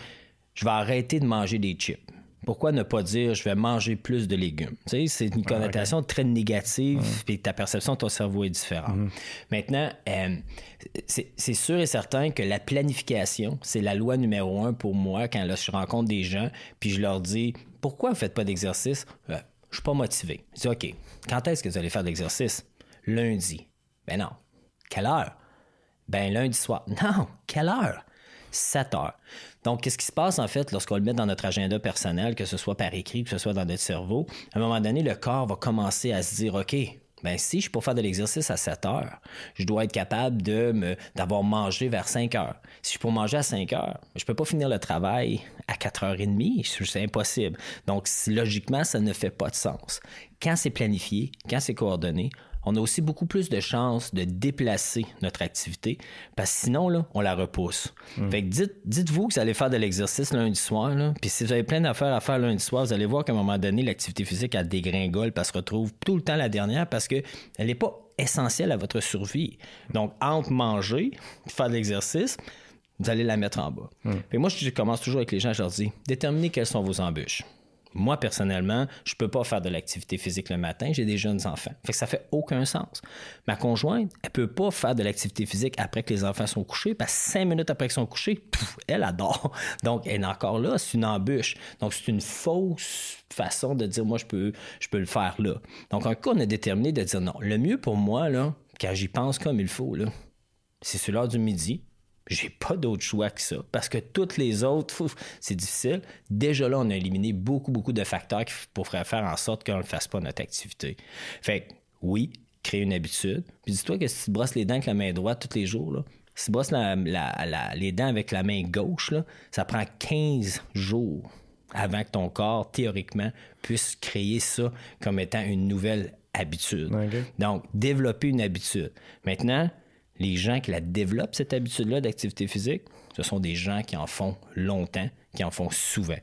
je vais arrêter de manger des chips. Pourquoi ne pas dire je vais manger plus de légumes? Tu sais, c'est une connotation très négative, puis ta perception de ton cerveau est différente. Maintenant, euh, c'est c'est sûr et certain que la planification, c'est la loi numéro un pour moi quand là, je rencontre des gens, puis je leur dis pourquoi vous ne faites pas d'exercice? Euh, je suis pas motivé. Je dis OK, quand est-ce que vous allez faire de l'exercice? Lundi. Ben non. Quelle heure? Ben lundi soir. Non, quelle heure? 7 heures. Donc, qu'est-ce qui se passe en fait lorsqu'on le met dans notre agenda personnel, que ce soit par écrit, que ce soit dans notre cerveau? À un moment donné, le corps va commencer à se dire, OK, ben si je suis pour faire de l'exercice à 7 heures, je dois être capable d'avoir mangé vers 5 heures. Si je suis pour manger à 5 heures, je peux pas finir le travail à 4h30, c'est impossible. Donc, logiquement, ça ne fait pas de sens. Quand c'est planifié, quand c'est coordonné, on a aussi beaucoup plus de chances de déplacer notre activité parce que sinon, là, on la repousse. Hmm. Fait que dites, dites-vous que vous allez faire de l'exercice lundi soir, là, puis si vous avez plein d'affaires à faire lundi soir, vous allez voir qu'à un moment donné, l'activité physique, a dégringole, elle se retrouve tout le temps la dernière parce qu'elle n'est pas essentielle à votre survie. Donc, entre manger, faire de l'exercice, vous allez la mettre en bas. Et moi, je commence toujours avec les gens, je leur dis, déterminez quelles sont vos embûches. Moi, personnellement, je ne peux pas faire de l'activité physique le matin, j'ai des jeunes enfants. Fait que ça fait aucun sens. Ma conjointe, elle peut pas faire de l'activité physique après que les enfants sont couchés, parce cinq minutes après qu'ils sont couchés, elle adore. Donc, elle est encore là, c'est une embûche. Donc, c'est une fausse façon de dire, moi, je peux, je le faire là. Donc, un coup, on a déterminé de dire, non, le mieux pour moi, là, quand j'y pense comme il faut, là, c'est sur l'heure du midi, j'ai pas d'autre choix que ça. Parce que toutes les autres, c'est difficile. Déjà là, on a éliminé beaucoup, beaucoup de facteurs qui pourraient faire en sorte qu'on ne fasse pas notre activité. Fait oui, créer une habitude. Puis dis-toi que si tu brosses les dents avec la main droite tous les jours, là, si tu brosses les dents avec la main gauche, là, ça prend 15 jours avant que ton corps, théoriquement, puisse créer ça comme étant une nouvelle habitude. Donc, développer une habitude. Maintenant, les gens qui la développent, cette habitude-là d'activité physique, ce sont des gens qui en font longtemps, qui en font souvent.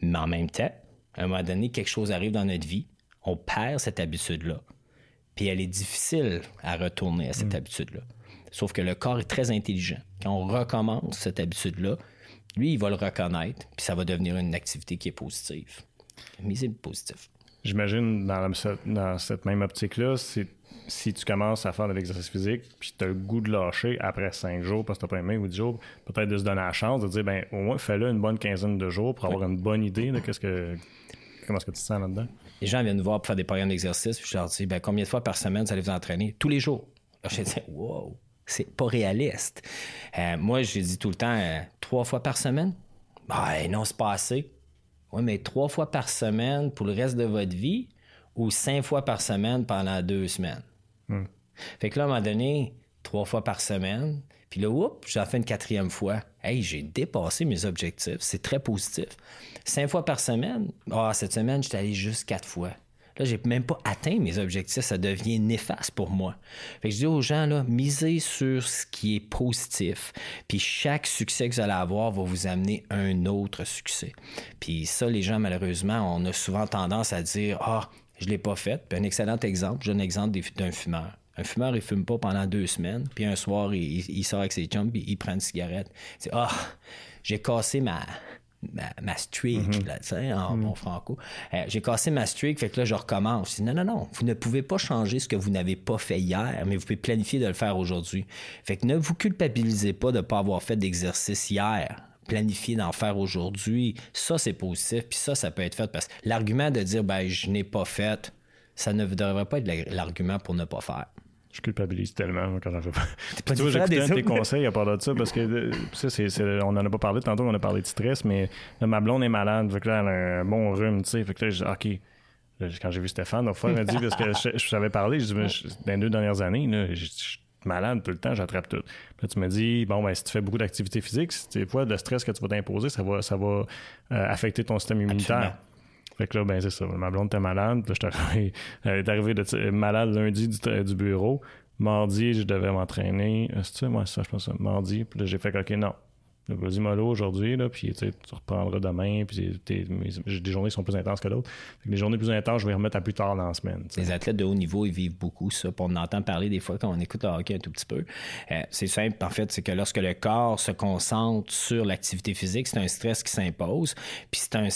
Mais en même temps, à un moment donné, quelque chose arrive dans notre vie, on perd cette habitude-là. Puis elle est difficile à retourner à cette mm. habitude-là. Sauf que le corps est très intelligent. Quand on recommence cette habitude-là, lui, il va le reconnaître, puis ça va devenir une activité qui est positive. Mais c'est positif. J'imagine, dans, dans, cette même optique-là, c'est si tu commences à faire de l'exercice physique, puis tu as le goût de lâcher après 5 jours parce que tu pas aimé ou 10 jours, peut-être de se donner la chance de dire, ben au moins, fais-le une bonne quinzaine de jours pour avoir une bonne idée de qu'est-ce que, comment est-ce que tu te sens là-dedans? Les gens viennent nous voir pour faire des programmes d'exercice, puis je leur dis, ben, combien de fois par semaine vous allez vous entraîner? Tous les jours. je dis, wow, c'est pas réaliste. Euh, moi, j'ai dit tout le temps, euh, trois fois par semaine? Ben non, c'est pas assez. Oui, mais trois fois par semaine pour le reste de votre vie? Ou cinq fois par semaine pendant deux semaines. Hmm. Fait que là, à un moment donné, trois fois par semaine, puis là, oups, j'ai fait une quatrième fois. Hey, j'ai dépassé mes objectifs. C'est très positif. Cinq fois par semaine, ah, cette semaine, j'étais allé juste quatre fois. Là, j'ai même pas atteint mes objectifs. Ça devient néfaste pour moi. Fait que je dis aux gens, là, misez sur ce qui est positif. Puis chaque succès que vous allez avoir va vous amener un autre succès. Puis ça, les gens, malheureusement, on a souvent tendance à dire, ah, je l'ai pas fait. Puis un excellent exemple, j'ai un exemple d'un fumeur. Un fumeur, il fume pas pendant deux semaines, puis un soir, il, sort avec ses chums, puis il prend une cigarette. Dit Ah, j'ai cassé ma, ma, streak, mhm. là, en mhm. bon franco. Euh, j'ai cassé ma streak, fait que là, je recommence. Non, non, non, vous ne pouvez pas changer ce que vous n'avez pas fait hier, mais vous pouvez planifier de le faire aujourd'hui. Fait que ne vous culpabilisez pas de ne pas avoir fait d'exercice hier planifier d'en faire aujourd'hui, ça c'est positif, puis ça, ça peut être fait parce que l'argument de dire ben je n'ai pas fait, ça ne devrait pas être l'argument pour ne pas faire. Je culpabilise tellement quand j'en fais pas. pas tu vois, j'écoutais un de tes conseils à part de ça parce que euh, ça, c'est, on n'en a pas parlé tantôt, on a parlé de stress, mais ma blonde est malade, fait que là, elle a un bon rhume, tu sais. Fait que là, je dis, OK. quand j'ai vu Stéphane, il m'a dit, parce que je, savais parler, je dis, dans les deux dernières années, là, malade tout le temps, j'attrape tout. Puis tu me dis, bon, ben, si tu fais beaucoup d'activité physique, des fois, le stress que tu vas t'imposer, ça va, ça va euh, affecter ton système immunitaire. Fait que là, ben, c'est ça. Ma blonde était malade. Là, elle est arrivée de, malade lundi du, bureau. Mardi, je devais m'entraîner. C'est ça, moi, ça, je pense. Mardi. Puis là, j'ai fait, OK, non. Vas-y mollo aujourd'hui, là, puis tu reprendras demain, puis des journées sont plus intenses que d'autres. Les journées plus intenses, je vais les remettre à plus tard dans la semaine. Les athlètes de haut niveau, ils vivent beaucoup ça. on entend parler des fois quand on écoute le hockey un tout petit peu. Euh, c'est simple, en fait, c'est que lorsque le corps se concentre sur l'activité physique, c'est un stress qui s'impose, puis c'est un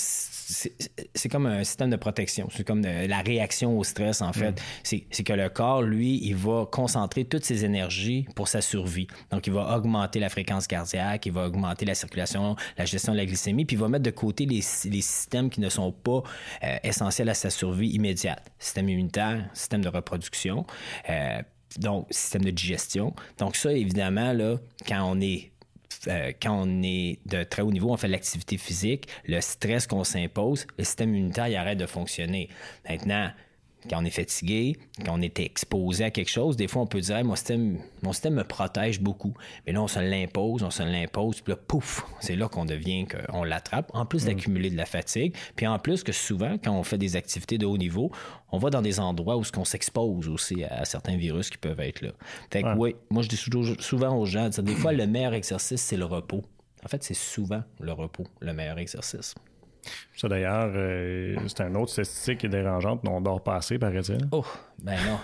c'est comme un système de protection. C'est comme la réaction au stress, en fait. Mm. C'est que le corps, lui, il va concentrer toutes ses énergies pour sa survie. Donc, il va augmenter la fréquence cardiaque, il va augmenter la circulation, la gestion de la glycémie, puis il va mettre de côté les, les systèmes qui ne sont pas euh, essentiels à sa survie immédiate. Système immunitaire, système de reproduction. Euh, donc, système de digestion. Donc, ça, évidemment, là, quand on est euh, quand on est de très haut niveau, on fait l'activité physique, le stress qu'on s'impose, le système immunitaire il arrête de fonctionner. Maintenant, quand on est fatigué, quand on est exposé à quelque chose, des fois, on peut dire mon, système, mon système me protège beaucoup. Mais là, on se l'impose, on se l'impose, puis là, pouf, c'est là qu'on devient, qu'on l'attrape, en plus mm. d'accumuler de la fatigue. Puis en plus que souvent, quand on fait des activités de haut niveau, on va dans des endroits où on s'expose aussi à, certains virus qui peuvent être là. Fait que oui, moi, je dis souvent aux gens, des fois, le meilleur exercice, c'est le repos. En fait, c'est souvent le repos, le meilleur exercice. Ça d'ailleurs, euh, c'est un autre statistique qui est dérangeante, on dort pas assez, paraît-il. Oh, ben non.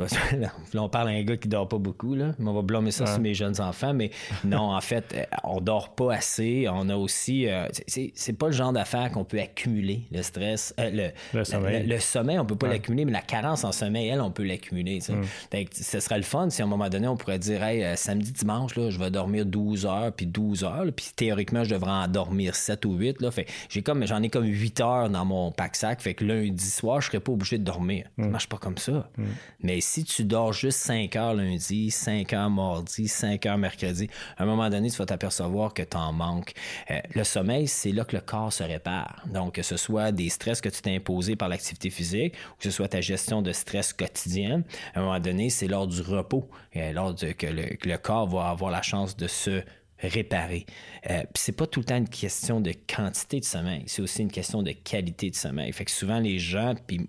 Là, on parle à un gars qui dort pas beaucoup, là. On va blâmer ça sur mes jeunes enfants, mais non, en fait, euh, on dort pas assez. On a aussi. Euh, c'est pas le genre d'affaire qu'on peut accumuler, le stress. Euh, le, sommeil. Le, sommeil, on peut pas l'accumuler, mais la carence en sommeil, elle, on peut l'accumuler. Mm. Ce serait le fun si à un moment donné, on pourrait dire Hey, samedi, dimanche, là, je vais dormir 12 heures, puis 12 heures, puis théoriquement, je devrais en dormir 7 ou 8. Là. Fait j'ai comme j'en ai comme 8 heures dans mon pack-sac. Fait que lundi soir, je serais pas obligé de dormir. Ça mm. marche pas comme ça. Mm. Mais si tu dors juste 5 heures lundi, 5 heures mardi, 5 heures mercredi, à un moment donné, tu vas t'apercevoir que tu en manques. Euh, le sommeil, c'est là que le corps se répare. Donc, que ce soit des stress que tu t'es imposés par l'activité physique ou que ce soit ta gestion de stress quotidien, à un moment donné, c'est lors du repos, euh, lors de, que le corps va avoir la chance de se réparer. Euh, puis c'est pas tout le temps une question de quantité de sommeil, c'est aussi une question de qualité de sommeil. Fait que souvent les gens, puis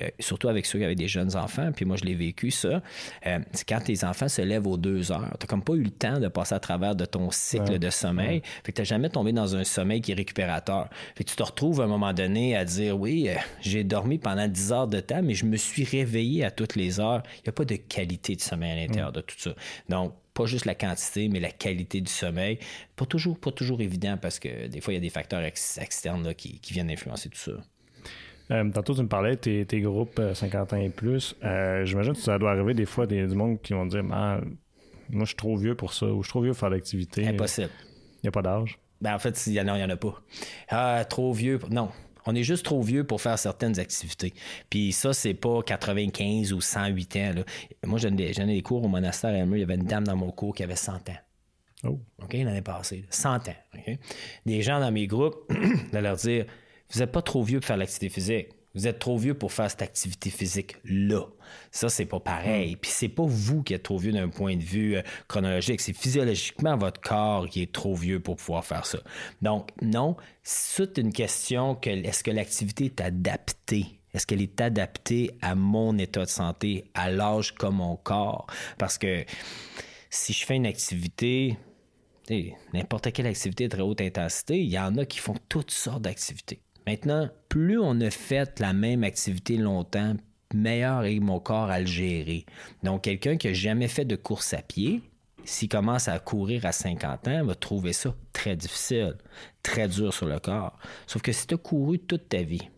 euh, surtout avec ceux qui avaient des jeunes enfants, puis moi je l'ai vécu ça, euh, c'est quand tes enfants se lèvent aux deux heures, t'as comme pas eu le temps de passer à travers de ton cycle de sommeil, fait que t'as jamais tombé dans un sommeil qui est récupérateur. Fait que tu te retrouves à un moment donné à dire oui, j'ai dormi pendant 10 heures de temps, mais je me suis réveillé à toutes les heures. Il n'y a pas de qualité de sommeil à l'intérieur de tout ça. Donc pas juste la quantité, mais la qualité du sommeil. Pas toujours, pas toujours évident parce que des fois, il y a des facteurs externes qui, viennent influencer tout ça. Euh, tantôt, tu me parlais de tes, groupes 50 euh, ans et plus. Euh, j'imagine que ça doit arriver des fois des, du monde qui vont dire ah, Moi, je suis trop vieux pour ça ou je suis trop vieux pour faire l'activité. Impossible. Il n'y a pas d'âge. Ben, en fait, il y en a, il y en a pas. Ah, trop vieux. Non. On est juste trop vieux pour faire certaines activités. Puis ça, c'est pas 95 ou 108 ans. Moi, j'en ai des cours au monastère Il y avait une dame dans mon cours qui avait 100 ans. Oh. OK, l'année passée. 100 ans. Des gens dans mes groupes, de leur dire Vous n'êtes pas trop vieux pour faire l'activité physique. Vous êtes trop vieux pour faire cette activité physique-là. Ça, c'est pas pareil. Hmm. Puis c'est pas vous qui êtes trop vieux d'un point de vue euh, chronologique. C'est physiologiquement votre corps qui est trop vieux pour pouvoir faire ça. Donc, non, c'est une question que est-ce que l'activité est adaptée? Est-ce qu'elle est adaptée à mon état de santé, à l'âge comme mon corps? Parce que si je fais une activité, n'importe quelle activité de très haute intensité, il y en a qui font toutes sortes d'activités. Maintenant, plus on a fait la même activité longtemps, meilleur est mon corps à le gérer. Donc, quelqu'un qui n'a jamais fait de course à pied, s'il commence à courir à 50 ans, va trouver ça très difficile, très dur sur le corps. Sauf que si tu as couru toute ta vie,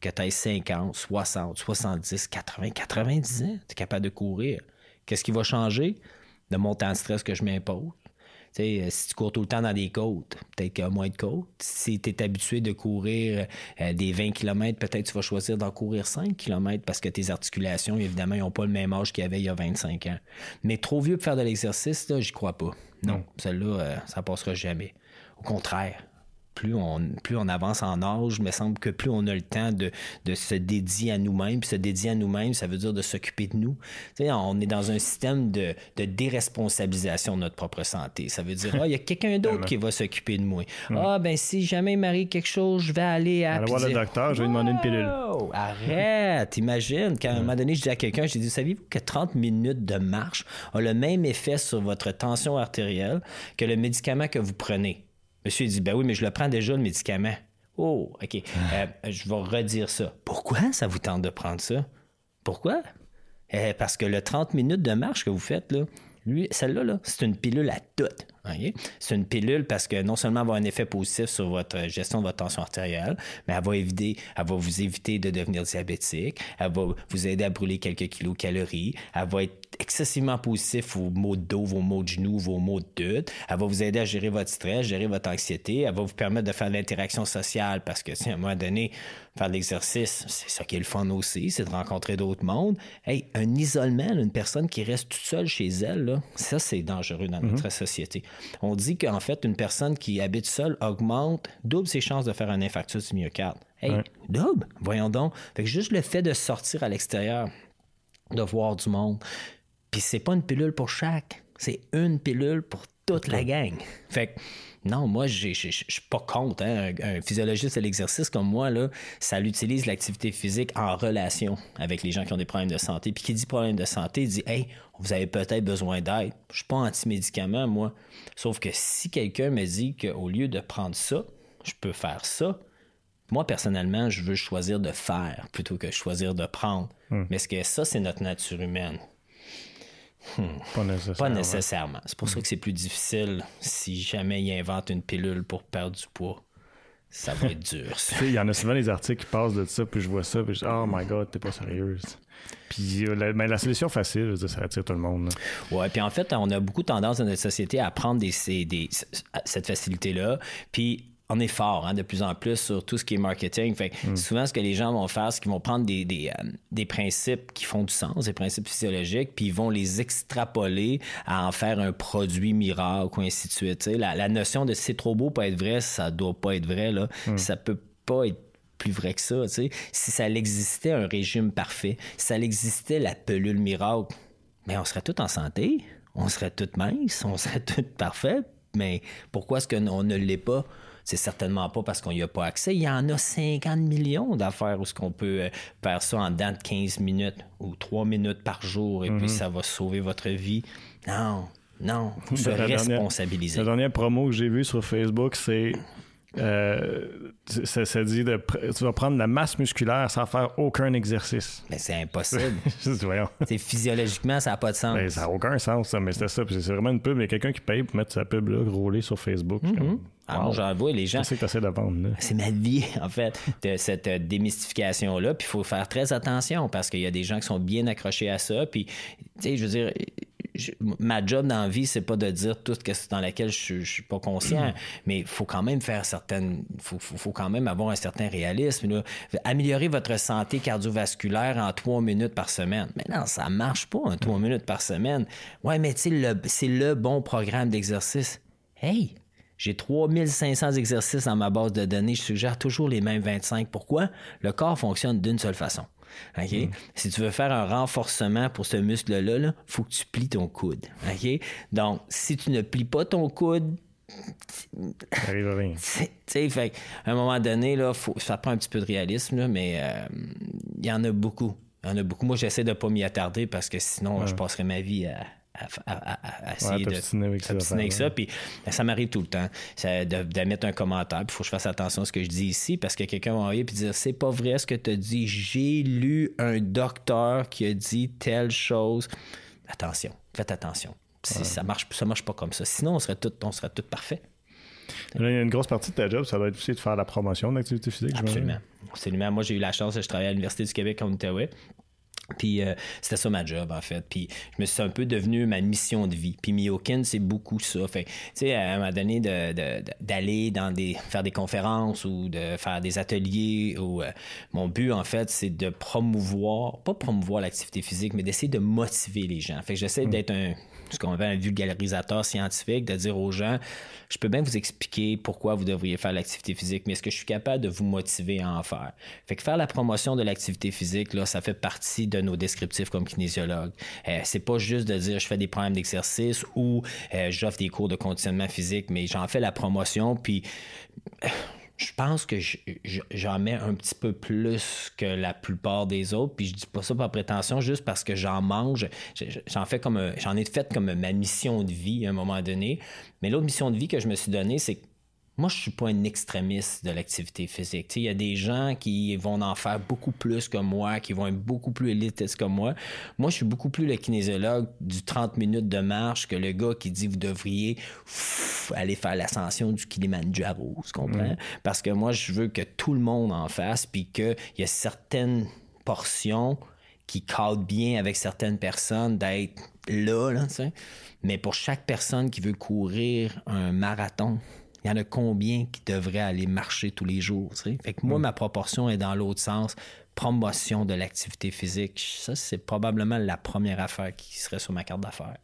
que tu aies 50, 60, 70, 80, 90 ans, tu es capable de courir, qu'est-ce qui va changer? Le montant de stress que je m'impose, euh, si tu cours tout le temps dans des côtes, peut-être qu'il y a moins de côtes. Si tu es habitué de courir euh, des 20 km, peut-être tu vas choisir d'en courir 5 km parce que tes articulations, évidemment, n'ont pas le même âge qu'il y avait il y a 25 ans. Mais trop vieux pour faire de l'exercice, j'y crois pas. Non, celle-là, euh, ça passera jamais. Au contraire, plus on, plus on avance en âge, il me semble que plus on a le temps de, se dédier à nous-mêmes. Puis se dédier à nous-mêmes, ça veut dire de s'occuper de nous. on est dans un système de, déresponsabilisation de notre propre santé. Ça veut dire, ah, il y a quelqu'un d'autre qui va s'occuper de moi. Ah, ben si jamais il m'arrive quelque chose, je vais aller à. Aller voir le docteur, je vais lui demander une pilule. Arrête, imagine. Quand à un moment donné, je dis à quelqu'un, j'ai dit, saviez-vous que 30 minutes de marche ont le même effet sur votre tension artérielle que le médicament que vous prenez? Monsieur dit, ben oui, mais je le prends déjà, le médicament. Oh, OK. Euh, je vais redire ça. Pourquoi ça vous tente de prendre ça? Pourquoi? Euh, parce que le 30 minutes de marche que vous faites, là, lui, celle-là, -là, c'est une pilule à toute. C'est une pilule parce que non seulement elle va avoir un effet positif sur votre gestion de votre tension artérielle, mais elle va, éviter, elle va vous éviter de devenir diabétique, elle va vous aider à brûler quelques kilocalories, elle va être excessivement positif aux maux de dos, vos maux de genoux, vos maux de tête. Elle va vous aider à gérer votre stress, gérer votre anxiété. Elle va vous permettre de faire de l'interaction sociale parce que si à un moment donné, faire de l'exercice, c'est ça qui est le fun aussi, c'est de rencontrer d'autres mondes. Hey, un isolement, une personne qui reste toute seule chez elle, là, ça c'est dangereux dans notre mhm. société. On dit qu'en fait, une personne qui habite seule augmente, double ses chances de faire un infarctus du myocarde. Hey, double, voyons donc. Fait que juste le fait de sortir à l'extérieur, de voir du monde, puis c'est pas une pilule pour chaque, c'est une pilule pour toute la gang. Fait que non, moi, je suis pas contre. Hein. Un, physiologiste de l'exercice comme moi, là, ça l'utilise l'activité physique en relation avec les gens qui ont des problèmes de santé. Puis qui dit problème de santé dit Hey, vous avez peut-être besoin d'aide. Je suis pas anti-médicament, moi. Sauf que si quelqu'un me dit qu'au lieu de prendre ça, je peux faire ça, moi, personnellement, je veux choisir de faire plutôt que choisir de prendre. Hmm. Mais est-ce que ça, c'est notre nature humaine? Hmm. Pas nécessairement. C'est pour ça que c'est plus difficile si jamais il invente une pilule pour perdre du poids. Ça va être dur. Il y en a souvent des articles qui passent de ça, puis je vois ça, puis je dis Oh my god, t'es pas sérieuse. Puis euh, la, mais la solution facile, ça attire tout le monde. Ouais, puis en fait, on a beaucoup tendance dans notre société à prendre des, des cette facilité-là, puis on est fort hein, de plus en plus sur tout ce qui est marketing. Fait mm. Souvent, ce que les gens vont faire, c'est qu'ils vont prendre des, des, euh, des, principes qui font du sens, des principes physiologiques, puis ils vont les extrapoler à en faire un produit miracle ou ainsi de suite. La, la, notion de c'est trop beau pour être vrai, ça doit pas être vrai. Là. Mm. Ça peut pas être plus vrai que ça. Si ça existait un régime parfait, si ça existait la pelule miracle, mais on serait tous en santé, on serait tous minces, on serait tous parfaits. Mais pourquoi est-ce qu'on ne l'est pas? C'est certainement pas parce qu'on n'y a pas accès. Il y en a 50 millions d'affaires où ce qu'on peut euh, faire ça en dedans de 15 minutes ou 3 minutes par jour et puis mhm. ça va sauver votre vie. Non, non, se responsabiliser. la dernière promo que j'ai vue sur Facebook, c'est euh, ça, dit de tu vas prendre la masse musculaire sans faire aucun exercice. Mais c'est impossible. c'est physiologiquement, ça n'a pas de sens. Ben, ça n'a aucun sens, ça, mais c'est ça. C'est vraiment une pub. Il y a quelqu'un qui paye pour mettre sa pub là, rouler sur Facebook. Mm -hmm. J'en vois les gens. C'est que tu de vendre. C'est ma vie, en fait, de cette euh, démystification-là. Puis il faut faire très attention parce qu'il y a des gens qui sont bien accrochés à ça. Puis, tu sais, je veux dire, ma job dans la vie, c'est pas de dire tout ce dans laquelle je, je suis pas conscient, mais il faut quand même faire certaines, faut, faut, quand même avoir un certain réalisme. Améliorer votre santé cardiovasculaire en trois minutes par semaine. Mais non, ça marche pas, en trois minutes par semaine. Ouais, mais tu sais, c'est le bon programme d'exercice. Hey, j'ai 3500 exercices dans ma base de données. Je suggère toujours les mêmes 25. Pourquoi? Le corps fonctionne d'une seule façon. OK? Si tu veux faire un renforcement pour ce muscle-là, il faut que tu plies ton coude. Donc, si tu ne plies pas ton coude, ça arrive à rien. fait à un moment donné, là, faut, ça prend un petit peu de réalisme, mais euh, il y en a beaucoup. Il y en a beaucoup. Moi, j'essaie de ne pas m'y attarder parce que sinon, je passerai ma vie à, à, essayer de avec ça. Puis ben, ça m'arrive tout le temps de, mettre un commentaire. Puis il faut que je fasse attention à ce que je dis ici parce que quelqu'un va envoyer puis dire c'est pas vrai ce que tu as dit. J'ai lu un docteur qui a dit telle chose. Attention, faites attention. Ça marche, ça marche pas comme ça. Sinon, on serait tout, on serait tout parfait. il y a une grosse partie de ta job, ça doit être aussi de faire la promotion de l'activité physique. Absolument. Absolument. Moi, j'ai eu la chance, je travaillais à l'Université du Québec en Outaouais. Puis euh, c'était ça ma job, en fait. Puis je me suis un peu devenu ma mission de vie. Puis Miyokin, c'est beaucoup ça. Fait tu sais, à un moment donné, d'aller dans des... faire des conférences ou de faire des ateliers. Ou, euh, mon but, en fait, c'est de promouvoir, pas promouvoir l'activité physique, mais d'essayer de motiver les gens. Fait que j'essaie mm. d'être un ce qu'on appelle un vulgarisateur scientifique, de dire aux gens, je peux bien vous expliquer pourquoi vous devriez faire l'activité physique, mais est-ce que je suis capable de vous motiver à en faire? Fait que faire la promotion de l'activité physique, là, ça fait partie de nos descriptifs comme kinésiologue. Euh, c'est pas juste de dire je fais des programmes d'exercice ou euh, j'offre des cours de conditionnement physique, mais j'en fais la promotion, puis je pense que j'en mets un petit peu plus que la plupart des autres. Puis je dis pas ça par prétention, juste parce que j'en mange. J'en fais comme j'en ai fait comme ma mission de vie à un moment donné. Mais l'autre mission de vie que je me suis donnée, c'est moi, je suis pas un extrémiste de l'activité physique. Il y a des gens qui vont en faire beaucoup plus que moi, qui vont être beaucoup plus élitistes que moi. Moi, je suis beaucoup plus le kinésiologue du 30 minutes de marche que le gars qui dit vous devriez aller faire l'ascension du Kilimanjaro, tu comprends? Mm. Parce que moi, je veux que tout le monde en fasse, puis qu'il y a certaines portions qui cadrent bien avec certaines personnes d'être là, là mais pour chaque personne qui veut courir un marathon, il y en a combien qui devraient aller marcher tous les jours? Fait que moi, ma proportion est dans l'autre sens. Promotion de l'activité physique. Ça, c'est probablement la première affaire qui serait sur ma carte d'affaires.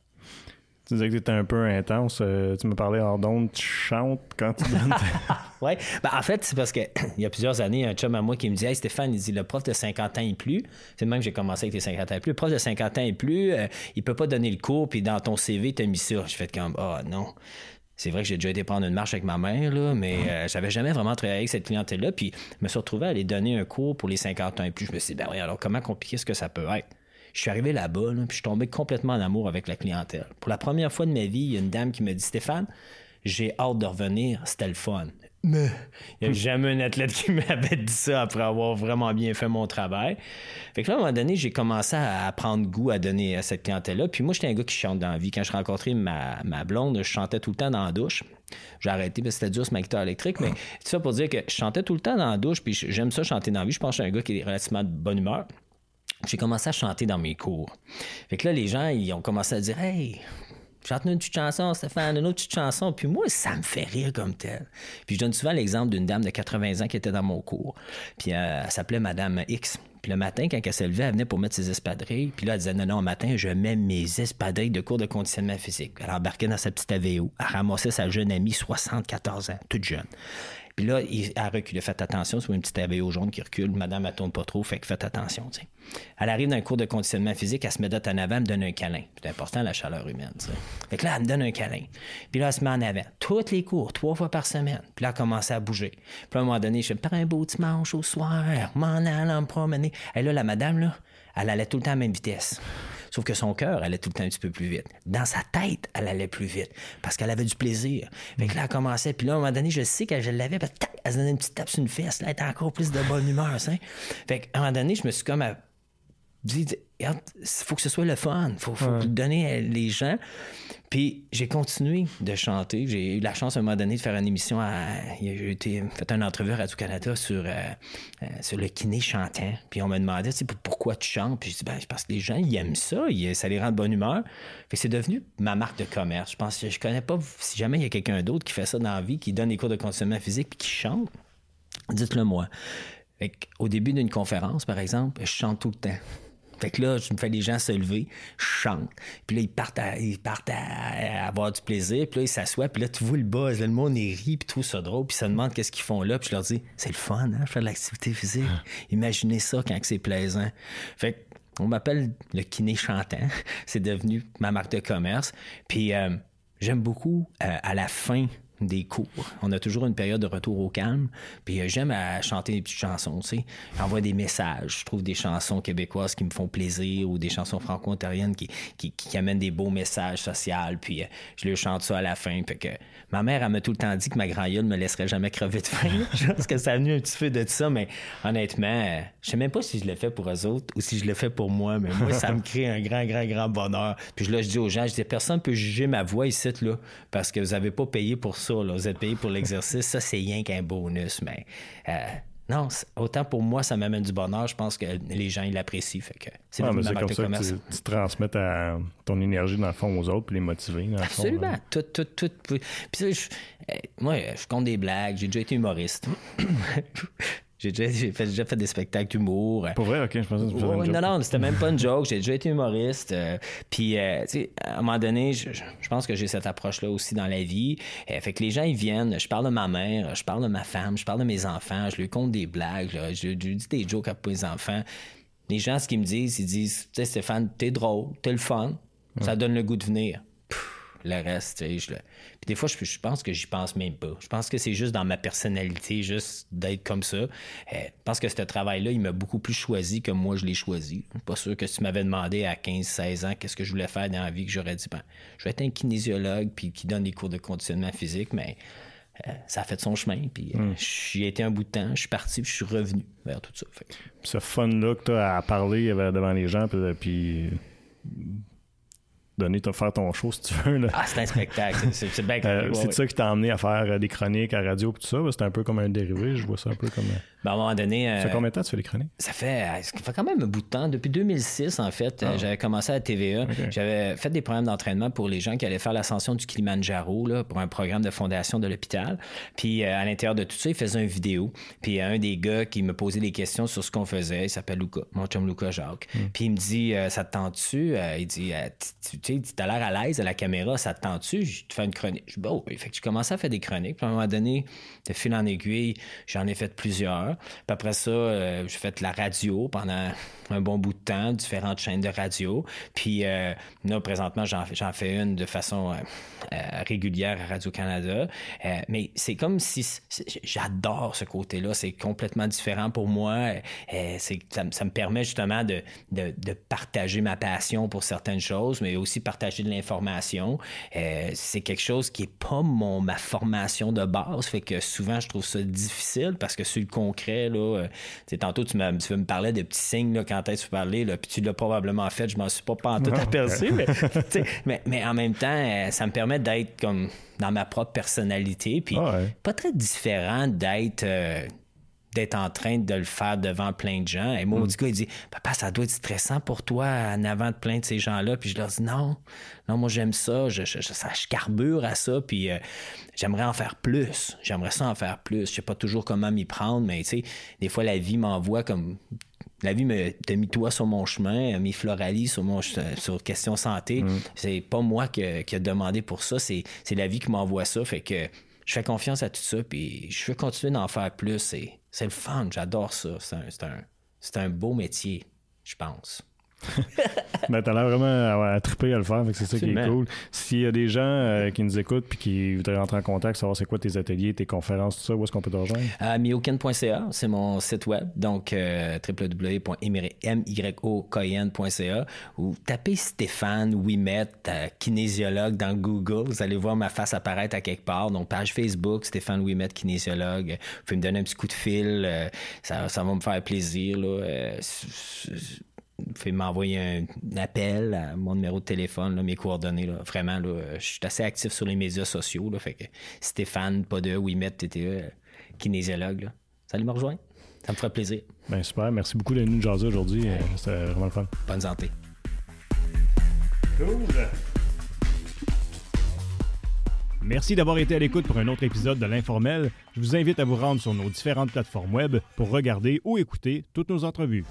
Tu disais que tu étais un peu intense. Euh, tu me parlais hors d'onde, tu chantes quand tu donnes. oui. Ben, en fait, c'est parce qu'il y a plusieurs années, un chum à moi qui me dit Hey Stéphane, il dit le prof de 50 ans et plus, c'est même que j'ai commencé avec les 50 ans et plus, le prof de 50 ans et plus, euh, il peut pas donner le cours, puis dans ton CV, tu as mis ça. Je fais comme Ah oh, non. C'est vrai que j'ai déjà été prendre une marche avec ma mère, là, mais euh, j'avais jamais vraiment travaillé avec cette clientèle-là. Puis je me suis retrouvé à aller donner un cours pour les 50 ans et plus. Je me suis dit, ben oui, alors comment compliqué est-ce que ça peut être? Je suis arrivé là-bas, puis je suis tombé complètement en amour avec la clientèle. Pour la première fois de ma vie, il y a une dame qui me dit Stéphane, j'ai hâte de revenir, c'était le fun. Mais il n'y a jamais un athlète qui m'avait dit ça après avoir vraiment bien fait mon travail. Fait que là, à un moment donné, j'ai commencé à prendre goût à donner à cette clientèle-là. Puis moi, j'étais un gars qui chante dans la vie. Quand je rencontrais ma, ma blonde, je chantais tout le temps dans la douche. J'ai arrêté parce que c'était dur ce ma guitare électrique, mais c'est ça pour dire que je chantais tout le temps dans la douche, puis j'aime ça chanter dans la vie. Je pense que je suis un gars qui est relativement de bonne humeur j'ai commencé à chanter dans mes cours. Fait que là, les gens, ils ont commencé à dire Hey, chante une petite chanson, Stéphane, une autre petite chanson. Puis moi, ça me fait rire comme tel. Puis je donne souvent l'exemple d'une dame de 80 ans qui était dans mon cours. Puis euh, elle s'appelait Madame X. Puis le matin, quand elle s'est levée, elle venait pour mettre ses espadrilles. Puis là, elle disait Non, non, au matin, je mets mes espadrilles de cours de conditionnement physique. Elle embarquait dans sa petite AVO. Elle ramassait sa jeune amie, 74 ans, toute jeune. Puis là, il a reculé. Faites attention, c'est une petite AVO jaune qui recule. Madame, elle tourne pas trop, fait que faites attention. Elle arrive dans un cours de conditionnement physique, elle se met dot en avant, elle me donne un câlin. C'est important, la chaleur humaine. T'sais. Fait que là, elle me donne un câlin. Puis là, elle se met en avant. Tous les cours, trois fois par semaine. Puis là, elle commence à bouger. Puis à un moment donné, je prends un beau dimanche au soir, m'en allant me promener. Et là, la madame, là, elle allait tout le temps à la même vitesse. Sauf que son cœur allait tout le temps un petit peu plus vite. Dans sa tête, elle allait plus vite parce qu'elle avait du plaisir. Fait que là, elle commençait. Puis là, à un moment donné, je sais qu'elle je l'avais, elle se donnait une petite tape sur une fesse. Là, elle était encore plus de bonne humeur. Ça. Fait qu'à un moment donné, je me suis comme dit, il faut que ce soit le fun. Il faut, faut donner les gens. Puis j'ai continué de chanter. J'ai eu la chance à un moment donné de faire une émission à. J'ai été fait une entrevue à Radio-Canada sur, euh, euh, sur le kiné chantant. Puis on m'a demandé pourquoi tu chantes? Puis je dis ben, parce que les gens ils aiment ça, ça les rend de bonne humeur. Fait c'est devenu ma marque de commerce. Je pense que je connais pas si jamais il y a quelqu'un d'autre qui fait ça dans la vie, qui donne des cours de conditionnement physique puis qui chante. Dites-le moi. Au début d'une conférence, par exemple, je chante tout le temps. Fait que là, je me fais les gens se lever, je chante. Puis là, ils partent à, ils partent à, avoir du plaisir. Puis là, ils s'assoient. Puis là, tu vois le buzz. le monde est ri, puis tout ça drôle. Puis ça demande qu'est-ce qu'ils font là. Puis je leur dis, c'est le fun, hein, faire de l'activité physique. Ah. Imaginez ça quand c'est plaisant. Fait on m'appelle le kiné chantant. c'est devenu ma marque de commerce. Puis euh, j'aime beaucoup, euh, à la fin des cours. On a toujours une période de retour au calme. Puis euh, j'aime à chanter des petites chansons, tu sais. J'envoie des messages. Je trouve des chansons québécoises qui me font plaisir ou des chansons franco-ontariennes qui, qui, amènent des beaux messages sociaux. Puis euh, je leur chante ça à la fin. Fait que ma mère, elle m'a tout le temps dit que ma grand ne me laisserait jamais crever de faim. je pense que ça a venu un petit peu de ça, mais honnêtement, euh, je sais même pas si je le fais pour eux autres ou si je le fais pour moi, mais moi, ça me crée un grand, grand, grand bonheur. Puis là, je dis aux gens, je dis, personne ne peut juger ma voix ici, là, parce que vous n'avez pas payé pour ça. Vous êtes payé pour l'exercice. Ça, c'est rien qu'un bonus. Mais euh, non, autant pour moi, ça m'amène du bonheur. Je pense que les gens, ils l'apprécient. Fait que c'est comme ça Que tu, transmets ton énergie, dans le fond, aux autres, puis les motiver. Absolument. tout, tout, tout. Puis, euh, moi, je compte des blagues. J'ai déjà été humoriste. J'ai déjà, fait, des spectacles d'humour. Pour vrai, ok, je pensais que c'était Non, non, c'était même pas une joke. J'ai déjà été humoriste. Euh, puis, euh, tu sais, à un moment donné, je, pense que j'ai cette approche-là aussi dans la vie. Euh, fait que les gens, ils viennent, je parle de ma mère, je parle de ma femme, je parle de mes enfants, je lui compte des blagues, je, lui dis des jokes à mes enfants. Les gens, ce qu'ils me disent, ils disent, tu sais, Stéphane, t'es drôle, t'es le fun, ça donne le goût de venir le reste, tu sais, je le... Puis des fois, je, pense que j'y pense même pas. Je pense que c'est juste dans ma personnalité, juste d'être comme ça. Euh, je pense que ce travail-là, il m'a beaucoup plus choisi que moi, je l'ai choisi. Je suis pas sûr que si tu m'avais demandé à 15-16 ans qu'est-ce que je voulais faire dans la vie, que j'aurais dit, ben, je vais être un kinésiologue puis qui donne des cours de conditionnement physique, mais euh, ça a fait son chemin. Puis euh, hmm. j'y ai été un bout de temps, je suis parti, puis je suis revenu vers tout ça. Ce fun-là que tu as à parler devant les gens, puis donner, te faire ton show si tu veux. Là. Ah, c'est un spectacle. C'est bien euh, C'est ça qui t'a amené à faire euh, des chroniques à radio et tout ça. C'est un peu comme un dérivé. Je vois ça un peu comme. Euh, ben, à un moment donné. ça fait combien de temps tu fais les chroniques? Ça fait, ça fait quand même un bout de temps. Depuis 2006, en fait, ah. j'avais commencé à TVA. J'avais fait des programmes d'entraînement pour les gens qui allaient faire l'ascension du Kilimanjaro là, pour un programme de fondation de l'hôpital. Puis à l'intérieur de tout ça, il faisait une vidéo. Puis un des gars qui me posait des questions sur ce qu'on faisait, il s'appelle Luca, mon chum Luca Jacques. Hmm. Puis il me dit Ça te tente-tu Il dit tu tu as l'air à l'aise à la caméra, ça te tente-tu? Je te fais une chronique. Je dis, bon, fait que je commençais à faire des chroniques. Puis à un moment donné, de fil en aiguille, j'en ai fait plusieurs. Puis après ça, euh, j'ai fait la radio pendant un bon bout de temps, différentes chaînes de radio. Puis euh, là, présentement, j'en fais une de façon euh, régulière à Radio-Canada. mais c'est comme si j'adore ce côté-là. C'est complètement différent pour moi. ça, me permet justement de, de, de, partager ma passion pour certaines choses, mais aussi partager de l'information. c'est quelque chose qui est pas mon, ma formation de base. Fait que souvent, je trouve ça difficile parce que sur le concret, là, tantôt, tu, me, tu me parlais de petits signes là, quand est-ce que tu parlais, là, puis tu l'as probablement fait, je m'en suis pas, pas en tout aperçu, mais, mais, en même temps, euh, ça me permet d'être comme dans ma propre personnalité, puis ah pas très différent d'être. Euh, d'être en train de le faire devant plein de gens. Et moi, mm. gars, il dit Papa, ça doit être stressant pour toi en avant de plein de ces gens-là. Puis je leur dis Non, non, moi j'aime ça, je, je, je, carbure à ça, puis euh, j'aimerais en faire plus. J'aimerais ça en faire plus. Je sais pas toujours comment m'y prendre, mais tu sais, des fois la vie m'envoie comme la vie me t'a mis toi sur mon chemin, a mis Floralie sur mon sur question santé. Mm. C'est pas moi qui, qui a demandé pour ça, c'est la vie qui m'envoie ça. Fait que je fais confiance à tout ça, puis je veux continuer d'en faire plus. C'est le fun, j'adore ça. C'est un, un beau métier, je pense. ben, t'as l'air vraiment à, triper à le faire, c'est ça qui est cool. S'il y a des gens euh, qui nous écoutent puis qui voudraient rentrer en contact, savoir c'est quoi tes ateliers, tes conférences, tout ça, où est-ce qu'on peut te rejoindre? À myoken.ca, c'est mon site web, donc euh, www.myokoyen.ca ou tapez Stéphane Wimet, euh, kinésiologue dans Google, vous allez voir ma face apparaître à quelque part. Donc, page Facebook, Stéphane Wimet, kinésiologue. Vous pouvez me donner un petit coup de fil, ça, ça, va me faire plaisir. Là pouvez m'envoyer un, appel à mon numéro de téléphone, mes coordonnées. Vraiment, je suis assez actif sur les médias sociaux. Là, fait que Stéphane, pas de Wimet, TTE, kinésiologue. Là. Salut, me rejoindre. Ça me ferait plaisir. Ben super. Merci beaucoup d'être nous jaser aujourd'hui. Euh, c'était vraiment le fun. Bonne santé. Cool. Merci d'avoir été à l'écoute pour un autre épisode de l'Informel. Je vous invite à vous rendre sur nos différentes plateformes web pour regarder ou écouter toutes nos entrevues.